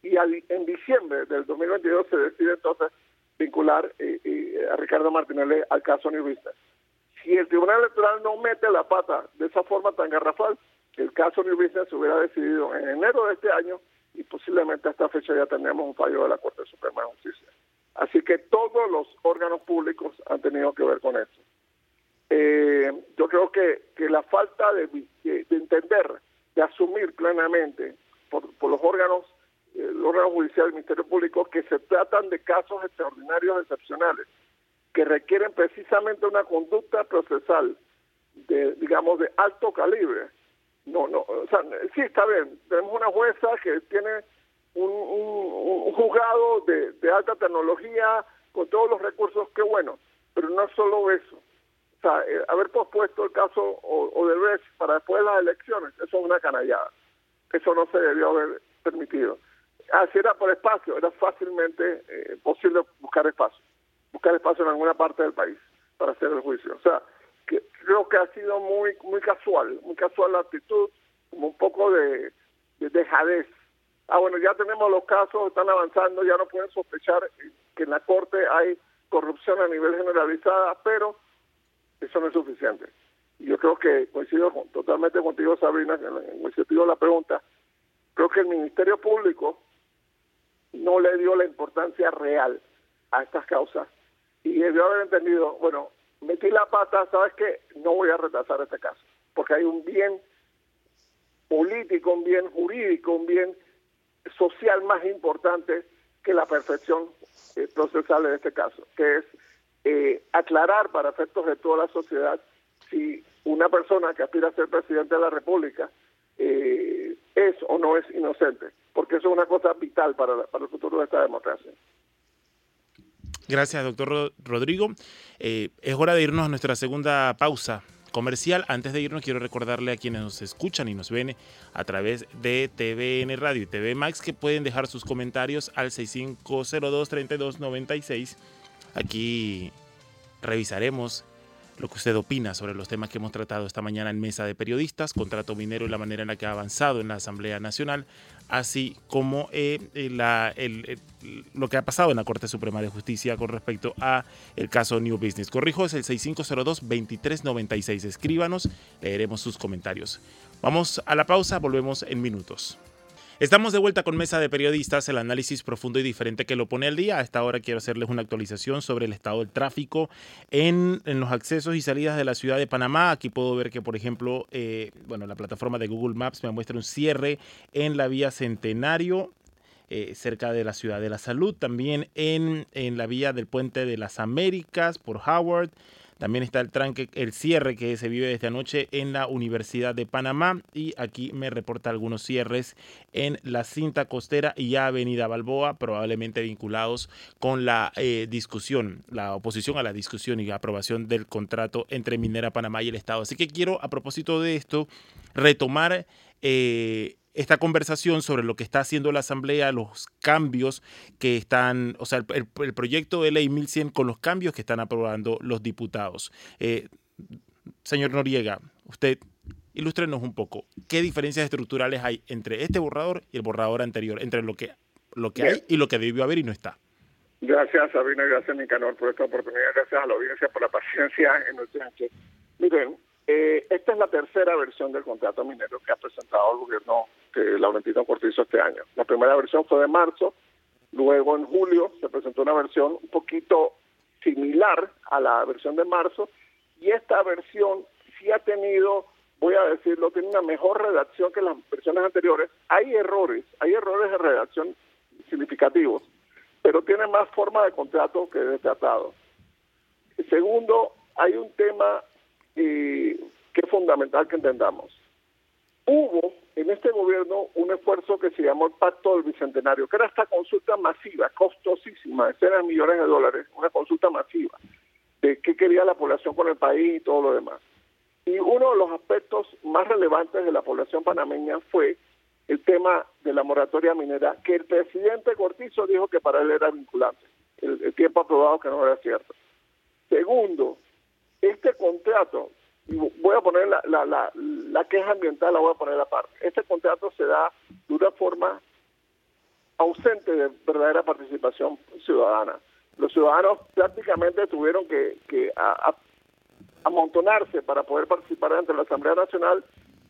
y en diciembre del 2022 se decide entonces vincular eh, eh, a Ricardo Martinelli al caso Business. Si el Tribunal Electoral no mete la pata de esa forma tan garrafal, el caso Business se hubiera decidido en enero de este año y posiblemente a esta fecha ya tendríamos un fallo de la Corte Suprema de Justicia. Así que todos los órganos públicos han tenido que ver con esto. Eh, yo creo que, que la falta de, de, entender, de asumir plenamente por, por los órganos el órgano judicial, el Ministerio Público, que se tratan de casos extraordinarios, excepcionales, que requieren precisamente una conducta procesal de, digamos, de alto calibre. No, no, o sea, sí está bien, tenemos una jueza que tiene un, un, juzgado de, de, alta tecnología con todos los recursos, qué bueno, pero no es solo eso. Sea, eh, haber pospuesto el caso o, o de vez para después de las elecciones, eso es una canallada. Eso no se debió haber permitido. Así era por espacio, era fácilmente eh, posible buscar espacio, buscar espacio en alguna parte del país para hacer el juicio. O sea, que creo que ha sido muy muy casual, muy casual la actitud, como un poco de, de dejadez. Ah, bueno, ya tenemos los casos, están avanzando, ya no pueden sospechar que en la Corte hay corrupción a nivel generalizada, pero eso no es suficiente. Yo creo que coincido totalmente contigo, Sabrina, en el sentido de la pregunta. Creo que el Ministerio Público no le dio la importancia real a estas causas y debió haber entendido, bueno, metí la pata, ¿sabes qué? No voy a retrasar este caso, porque hay un bien político, un bien jurídico, un bien social más importante que la perfección eh, procesal en este caso, que es eh, aclarar para efectos de toda la sociedad si una persona que aspira a ser presidente de la República eh, es o no es inocente, porque eso es una cosa vital para, para el futuro de esta democracia. Gracias, doctor Rodrigo. Eh, es hora de irnos a nuestra segunda pausa comercial. Antes de irnos, quiero recordarle a quienes nos escuchan y nos ven a través de TVN Radio y TV Max que pueden dejar sus comentarios al 6502-3296. Aquí revisaremos lo que usted opina sobre los temas que hemos tratado esta mañana en Mesa de Periodistas, contrato minero y la manera en la que ha avanzado en la Asamblea Nacional, así como eh, eh, lo que ha pasado en la Corte Suprema de Justicia con respecto a el caso New Business. Corrijo, es el 6502-2396. Escríbanos, leeremos sus comentarios. Vamos a la pausa, volvemos en minutos. Estamos de vuelta con Mesa de Periodistas, el análisis profundo y diferente que lo pone al día. A esta hora quiero hacerles una actualización sobre el estado del tráfico en, los accesos y salidas de la ciudad de Panamá. Aquí puedo ver que, por ejemplo, eh, bueno, la plataforma de Google Maps me muestra un cierre en la vía Centenario. Eh, cerca de la ciudad de la salud, también en, en la vía del puente de las Américas por Howard, también está el tranque, el cierre que se vive desde anoche en la Universidad de Panamá y aquí me reporta algunos cierres en la cinta costera y Avenida Balboa, probablemente vinculados con la eh, discusión, la oposición a la discusión y aprobación del contrato entre Minera Panamá y el Estado. Así que quiero, a propósito de esto, retomar eh, esta conversación sobre lo que está haciendo la Asamblea, los cambios que están, o sea, el, proyecto de ley 1100 con los cambios que están aprobando los diputados. Eh, señor Noriega, usted ilústrenos un poco, ¿qué diferencias estructurales hay entre este borrador y el borrador anterior, entre lo que, lo que hay y lo que debió haber y no está? Gracias, Sabina, gracias, Nicanor, por esta oportunidad, gracias a la audiencia por la paciencia en nuestro Miren, eh, esta es la tercera versión del contrato minero que ha presentado el gobierno de Laurentino Cortizo este año. La primera versión fue de marzo, luego en julio se presentó una versión un poquito similar a la versión de marzo y esta versión sí ha tenido, voy a decirlo, tiene una mejor redacción que las versiones anteriores. Hay errores, hay errores de redacción significativos, pero tiene más forma de contrato que de tratado. Segundo, hay un tema y que es fundamental que entendamos. Hubo en este gobierno un esfuerzo que se llamó el Pacto del Bicentenario, que era esta consulta masiva, costosísima, de millones de dólares, una consulta masiva de qué quería la población con el país y todo lo demás. Y uno de los aspectos más relevantes de la población panameña fue el tema de la moratoria minera, que el presidente Cortizo dijo que para él era vinculante, el, el tiempo aprobado que no era cierto. Segundo, este contrato, voy a poner la, la, la, la queja ambiental, la voy a poner aparte, este contrato se da de una forma ausente de verdadera participación ciudadana. Los ciudadanos prácticamente tuvieron que, que amontonarse para poder participar ante la Asamblea Nacional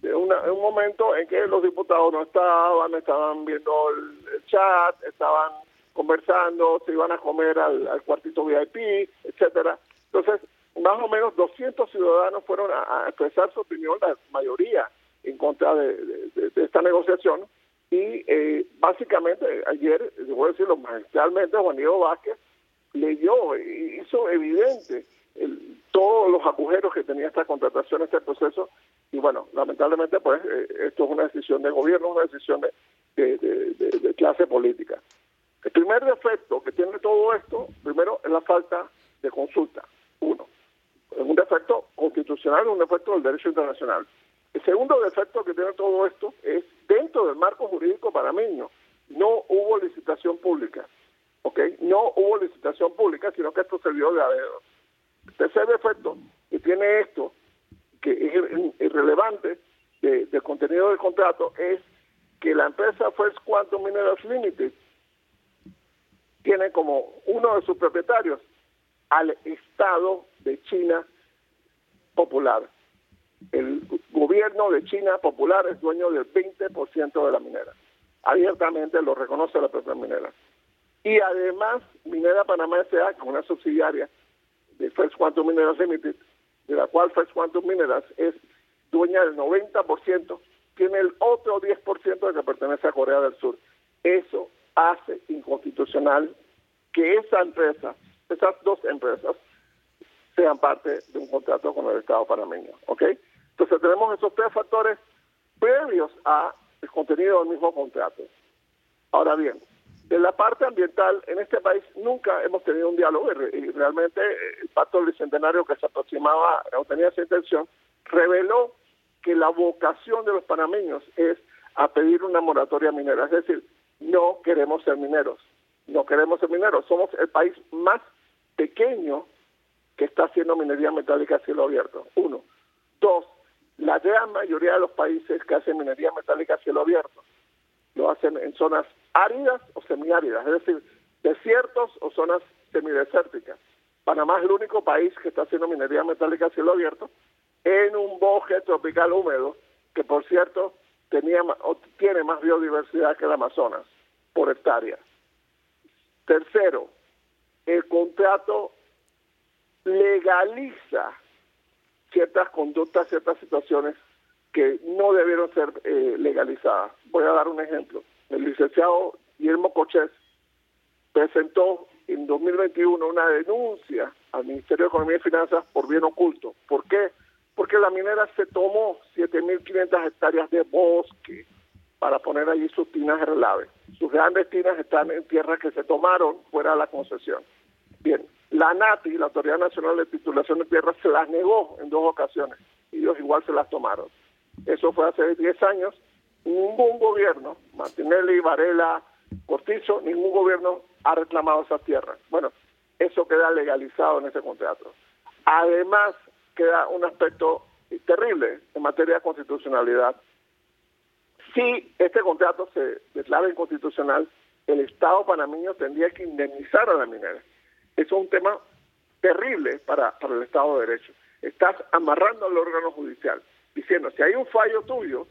en, un momento en que los diputados no estaban, estaban viendo el, chat, estaban conversando, se iban a comer al, al cuartito VIP, etcétera. Entonces, más o menos 200 ciudadanos fueron a, expresar su opinión, la mayoría en contra de, esta negociación. Y eh, básicamente ayer, voy a decirlo magistralmente, Juan Diego Vázquez leyó hizo evidente todos los agujeros que tenía esta contratación, este proceso. Y bueno, lamentablemente, pues eh, esto es una decisión de gobierno, una decisión de, de clase política. El primer defecto que tiene todo esto, primero, es la falta de consulta. Uno es un defecto constitucional, un defecto del derecho internacional. El segundo defecto que tiene todo esto es dentro del marco jurídico panameño no hubo licitación pública, ¿ok? No hubo licitación pública, sino que esto se dio de a dedo. El tercer defecto que tiene esto, que es irrelevante del contenido del contrato, es que la empresa First Quantum Minerals Limited tiene como uno de sus propietarios al Estado de China popular. El gobierno de China popular es dueño del 20% de la minera. Abiertamente lo reconoce la propia minera. Y además, Minera Panamá S.A., como una subsidiaria de First Quantum Minerals Limited, de la cual First Quantum Minerals es dueña del 90%, tiene el otro 10% de que pertenece a Corea del Sur. Eso hace inconstitucional que esa empresa, esas dos empresas, sean parte de un contrato con el Estado panameño. ¿ok? Entonces tenemos esos tres factores previos al contenido del mismo contrato. Ahora bien, de la parte ambiental, en este país nunca hemos tenido un diálogo y realmente el pacto del bicentenario que se aproximaba o tenía esa intención reveló que la vocación de los panameños es a pedir una moratoria minera, es decir, no queremos ser mineros, no queremos ser mineros, somos el país más pequeño que está haciendo minería metálica a cielo abierto. Uno. Dos, la gran mayoría de los países que hacen minería metálica a cielo abierto lo hacen en zonas áridas o semiáridas, es decir, desiertos o zonas semidesérticas. Panamá es el único país que está haciendo minería metálica a cielo abierto en un bosque tropical húmedo, que por cierto tenía o tiene más biodiversidad que el Amazonas por hectárea. Tercero, el contrato legaliza ciertas conductas, ciertas situaciones que no debieron ser eh, legalizadas. Voy a dar un ejemplo. El licenciado Guillermo Cochés presentó en 2021 una denuncia al Ministerio de Economía y Finanzas por bien oculto. ¿Por qué? Porque la minera se tomó 7.500 hectáreas de bosque para poner allí sus tinas de. Sus grandes tinas están en tierras que se tomaron fuera de la concesión. Bien, la NATI, la Autoridad Nacional de Titulación de Tierras, se las negó en dos ocasiones y ellos igual se las tomaron. Eso fue hace 10 años. Ningún gobierno, Martinelli, Varela, Cortizo, ningún gobierno ha reclamado esas tierras. Bueno, eso queda legalizado en ese contrato. Además, queda un aspecto terrible en materia de constitucionalidad. Si este contrato se declara inconstitucional, el Estado panameño tendría que indemnizar a la minera. Eso es un tema terrible para, para el Estado de Derecho. Estás amarrando al órgano judicial, diciendo, si hay un fallo tuyo,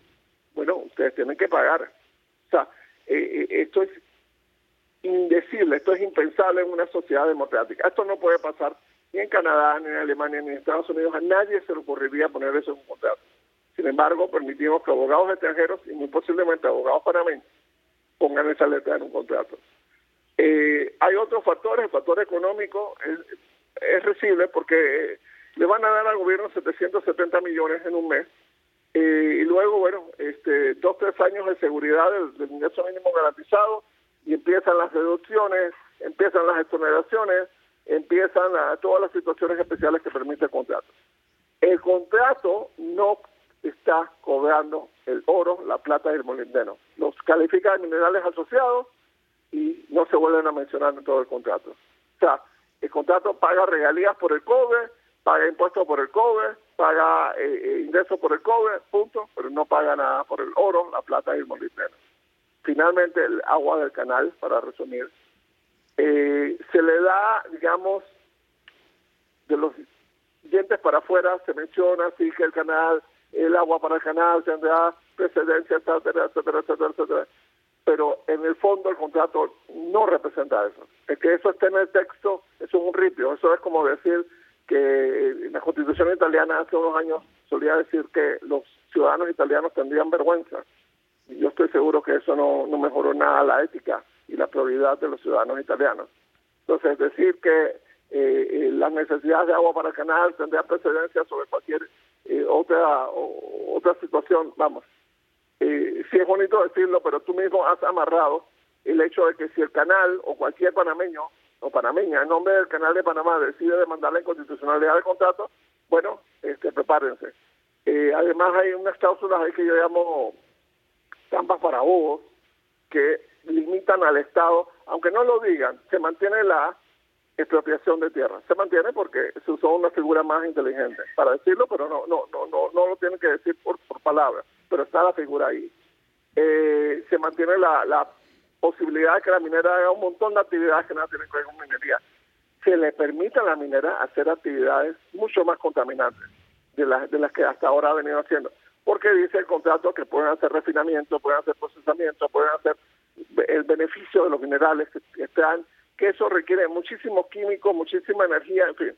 bueno, ustedes tienen que pagar. O sea, eh, eh, esto es indecible, esto es impensable en una sociedad democrática. Esto no puede pasar ni en Canadá, ni en Alemania, ni en Estados Unidos. A nadie se le ocurriría poner eso en un contrato. Sin embargo, permitimos que abogados extranjeros y muy posiblemente abogados panameños pongan esa letra en un contrato. Eh, hay otros factores, el factor económico es, es recible porque le van a dar al gobierno 770 millones en un mes eh, y luego, bueno, este, dos, tres años de seguridad del, ingreso mínimo garantizado y empiezan las reducciones, empiezan las exoneraciones, empiezan todas las situaciones especiales que permite el contrato. El contrato no está cobrando el oro, la plata y el molibdeno. Los califica de minerales asociados y no se vuelven a mencionar en todo el contrato. O sea, el contrato paga regalías por el cobre, paga impuestos por el cobre, paga eh, eh, ingresos por el cobre, punto, pero no paga nada por el oro, la plata y el molibdeno. Finalmente, el agua del canal, para resumir, eh, se le da, digamos, de los dientes para afuera, se menciona así que el canal, el agua para el canal tendrá precedencia, etcétera, etcétera, etcétera, etcétera. Pero en el fondo el contrato no representa eso. El que eso esté en el texto es un ripio. Eso es como decir que la constitución italiana hace unos años solía decir que los ciudadanos italianos tendrían vergüenza. Y yo estoy seguro que eso no, no mejoró nada la ética y la prioridad de los ciudadanos italianos. Entonces, decir que eh, eh, las necesidades de agua para el canal tendrían precedencia sobre cualquier eh, otra otra situación, vamos, eh, sí es bonito decirlo, pero tú mismo has amarrado el hecho de que si el canal o cualquier panameño o panameña en nombre del canal de Panamá decide demandar la inconstitucionalidad del contrato, bueno, este, prepárense. Eh, además hay unas cláusulas ahí que yo llamo trampas para bobos que limitan al Estado, aunque no lo digan, se mantiene la expropiación de tierra. Se mantiene porque se usó una figura más inteligente para decirlo, pero no no no no no lo tienen que decir por, palabras, pero está la figura ahí. Eh, se mantiene la, la posibilidad de que la minera haga un montón de actividades que no tienen que ver con minería. Se le permite a la minera hacer actividades mucho más contaminantes de las, de las que hasta ahora ha venido haciendo. Porque dice el contrato que pueden hacer refinamiento, pueden hacer procesamiento, pueden hacer el beneficio de los minerales que, están, que eso requiere muchísimos químicos, muchísima energía, en fin.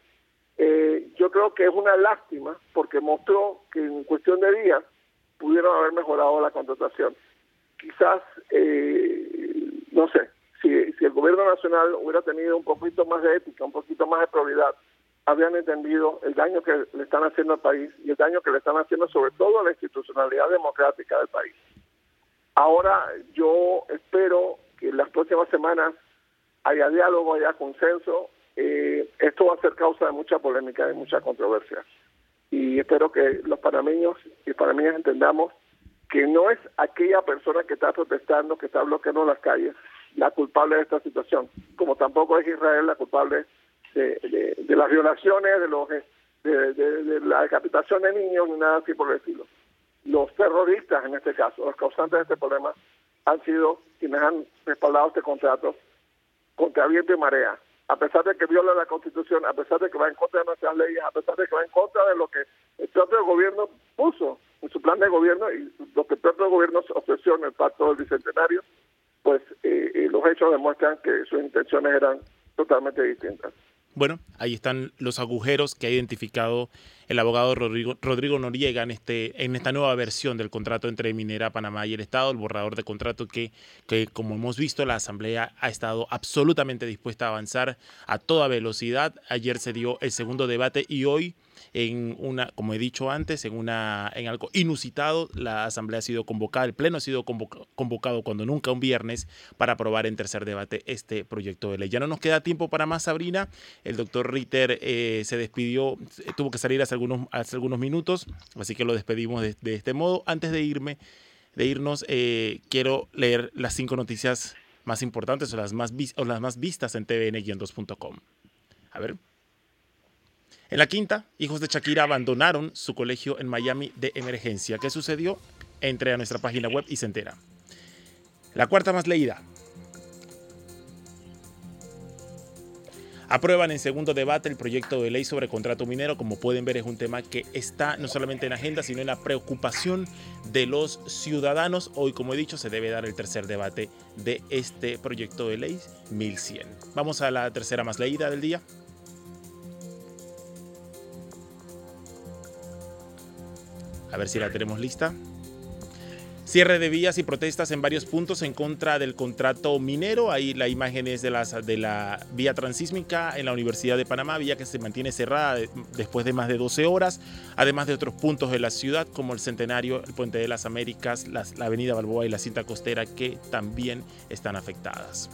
Eh, yo creo que es una lástima porque mostró que en cuestión de días pudieron haber mejorado la contratación. Quizás eh, no sé, si, el gobierno nacional hubiera tenido un poquito más de ética, un poquito más de probidad, habrían entendido el daño que le están haciendo al país y el daño que le están haciendo sobre todo a la institucionalidad democrática del país. Ahora yo espero que en las próximas semanas haya diálogo, haya consenso. Eh, esto va a ser causa de mucha polémica y mucha controversia. Y espero que los panameños y panameñas entendamos que no es aquella persona que está protestando, que está bloqueando las calles, la culpable de esta situación, como tampoco es Israel la culpable de, las violaciones, de los de, la decapitación de niños, ni nada así por el estilo. Los terroristas, en este caso, los causantes de este problema, han sido quienes han respaldado este contrato contra viento y marea. A pesar de que viola la Constitución, a pesar de que va en contra de nuestras leyes, a pesar de que va en contra de lo que el propio gobierno puso en su plan de gobierno y lo que el propio gobierno ofreció en el Pacto del Bicentenario, pues eh, eh, los hechos demuestran que sus intenciones eran totalmente distintas. Bueno, ahí están los agujeros que ha identificado el abogado Rodrigo, Noriega en, este, en esta nueva versión del contrato entre Minera Panamá y el Estado, el borrador de contrato que, que, como hemos visto, la Asamblea ha estado absolutamente dispuesta a avanzar a toda velocidad. Ayer se dio el segundo debate y hoy en una, como he dicho antes, en, una, en algo inusitado. La Asamblea ha sido convocada, el Pleno ha sido convocado cuando nunca un viernes para aprobar en tercer debate este proyecto de ley. Ya no nos queda tiempo para más, Sabrina. El doctor Ritter eh, se despidió, tuvo que salir hace algunos, hace algunos minutos, así que lo despedimos de, este modo. Antes de irme, de irnos, eh, quiero leer las cinco noticias más importantes o las más, o las más vistas en tvn-2.com. A ver. En la quinta, hijos de Shakira abandonaron su colegio en Miami de emergencia. ¿Qué sucedió? Entre a nuestra página web y se entera. La cuarta más leída. Aprueban en segundo debate el proyecto de ley sobre contrato minero. Como pueden ver, es un tema que está no solamente en agenda, sino en la preocupación de los ciudadanos. Hoy, como he dicho, se debe dar el tercer debate de este proyecto de ley 1100. Vamos a la tercera más leída del día. A ver si la tenemos lista. Cierre de vías y protestas en varios puntos en contra del contrato minero. Ahí la imagen es de, la vía transísmica en la Universidad de Panamá, vía que se mantiene cerrada después de más de 12 horas, además de otros puntos de la ciudad como el Centenario, el Puente de las Américas, la Avenida Balboa y la cinta costera que también están afectadas.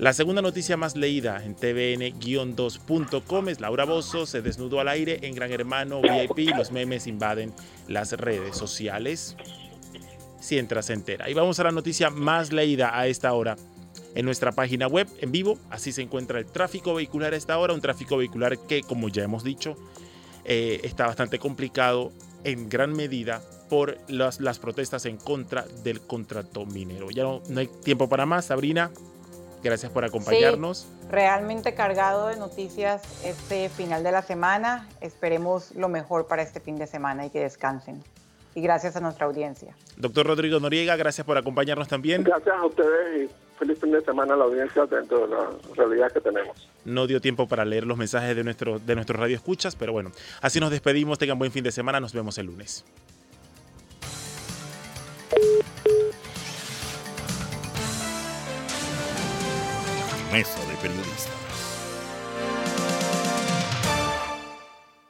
La segunda noticia más leída en tvn-2.com es Laura Bozo se desnudó al aire en Gran Hermano VIP. Los memes invaden las redes sociales. Si entras, entera. Y vamos a la noticia más leída a esta hora en nuestra página web en vivo. Así se encuentra el tráfico vehicular a esta hora. Un tráfico vehicular que, como ya hemos dicho, eh, está bastante complicado en gran medida por las, las protestas en contra del contrato minero. Ya no, no hay tiempo para más, Sabrina. Gracias por acompañarnos. realmente cargado de noticias este final de la semana. Esperemos lo mejor para este fin de semana y que descansen. Y gracias a nuestra audiencia. Doctor Rodrigo Noriega, gracias por acompañarnos también. Gracias a ustedes y feliz fin de semana a la audiencia dentro de la realidad que tenemos. No dio tiempo para leer los mensajes de, nuestro, de nuestros radioescuchas, pero bueno, así nos despedimos. Tengan buen fin de semana. Nos vemos el lunes. Mesa de Periodistas.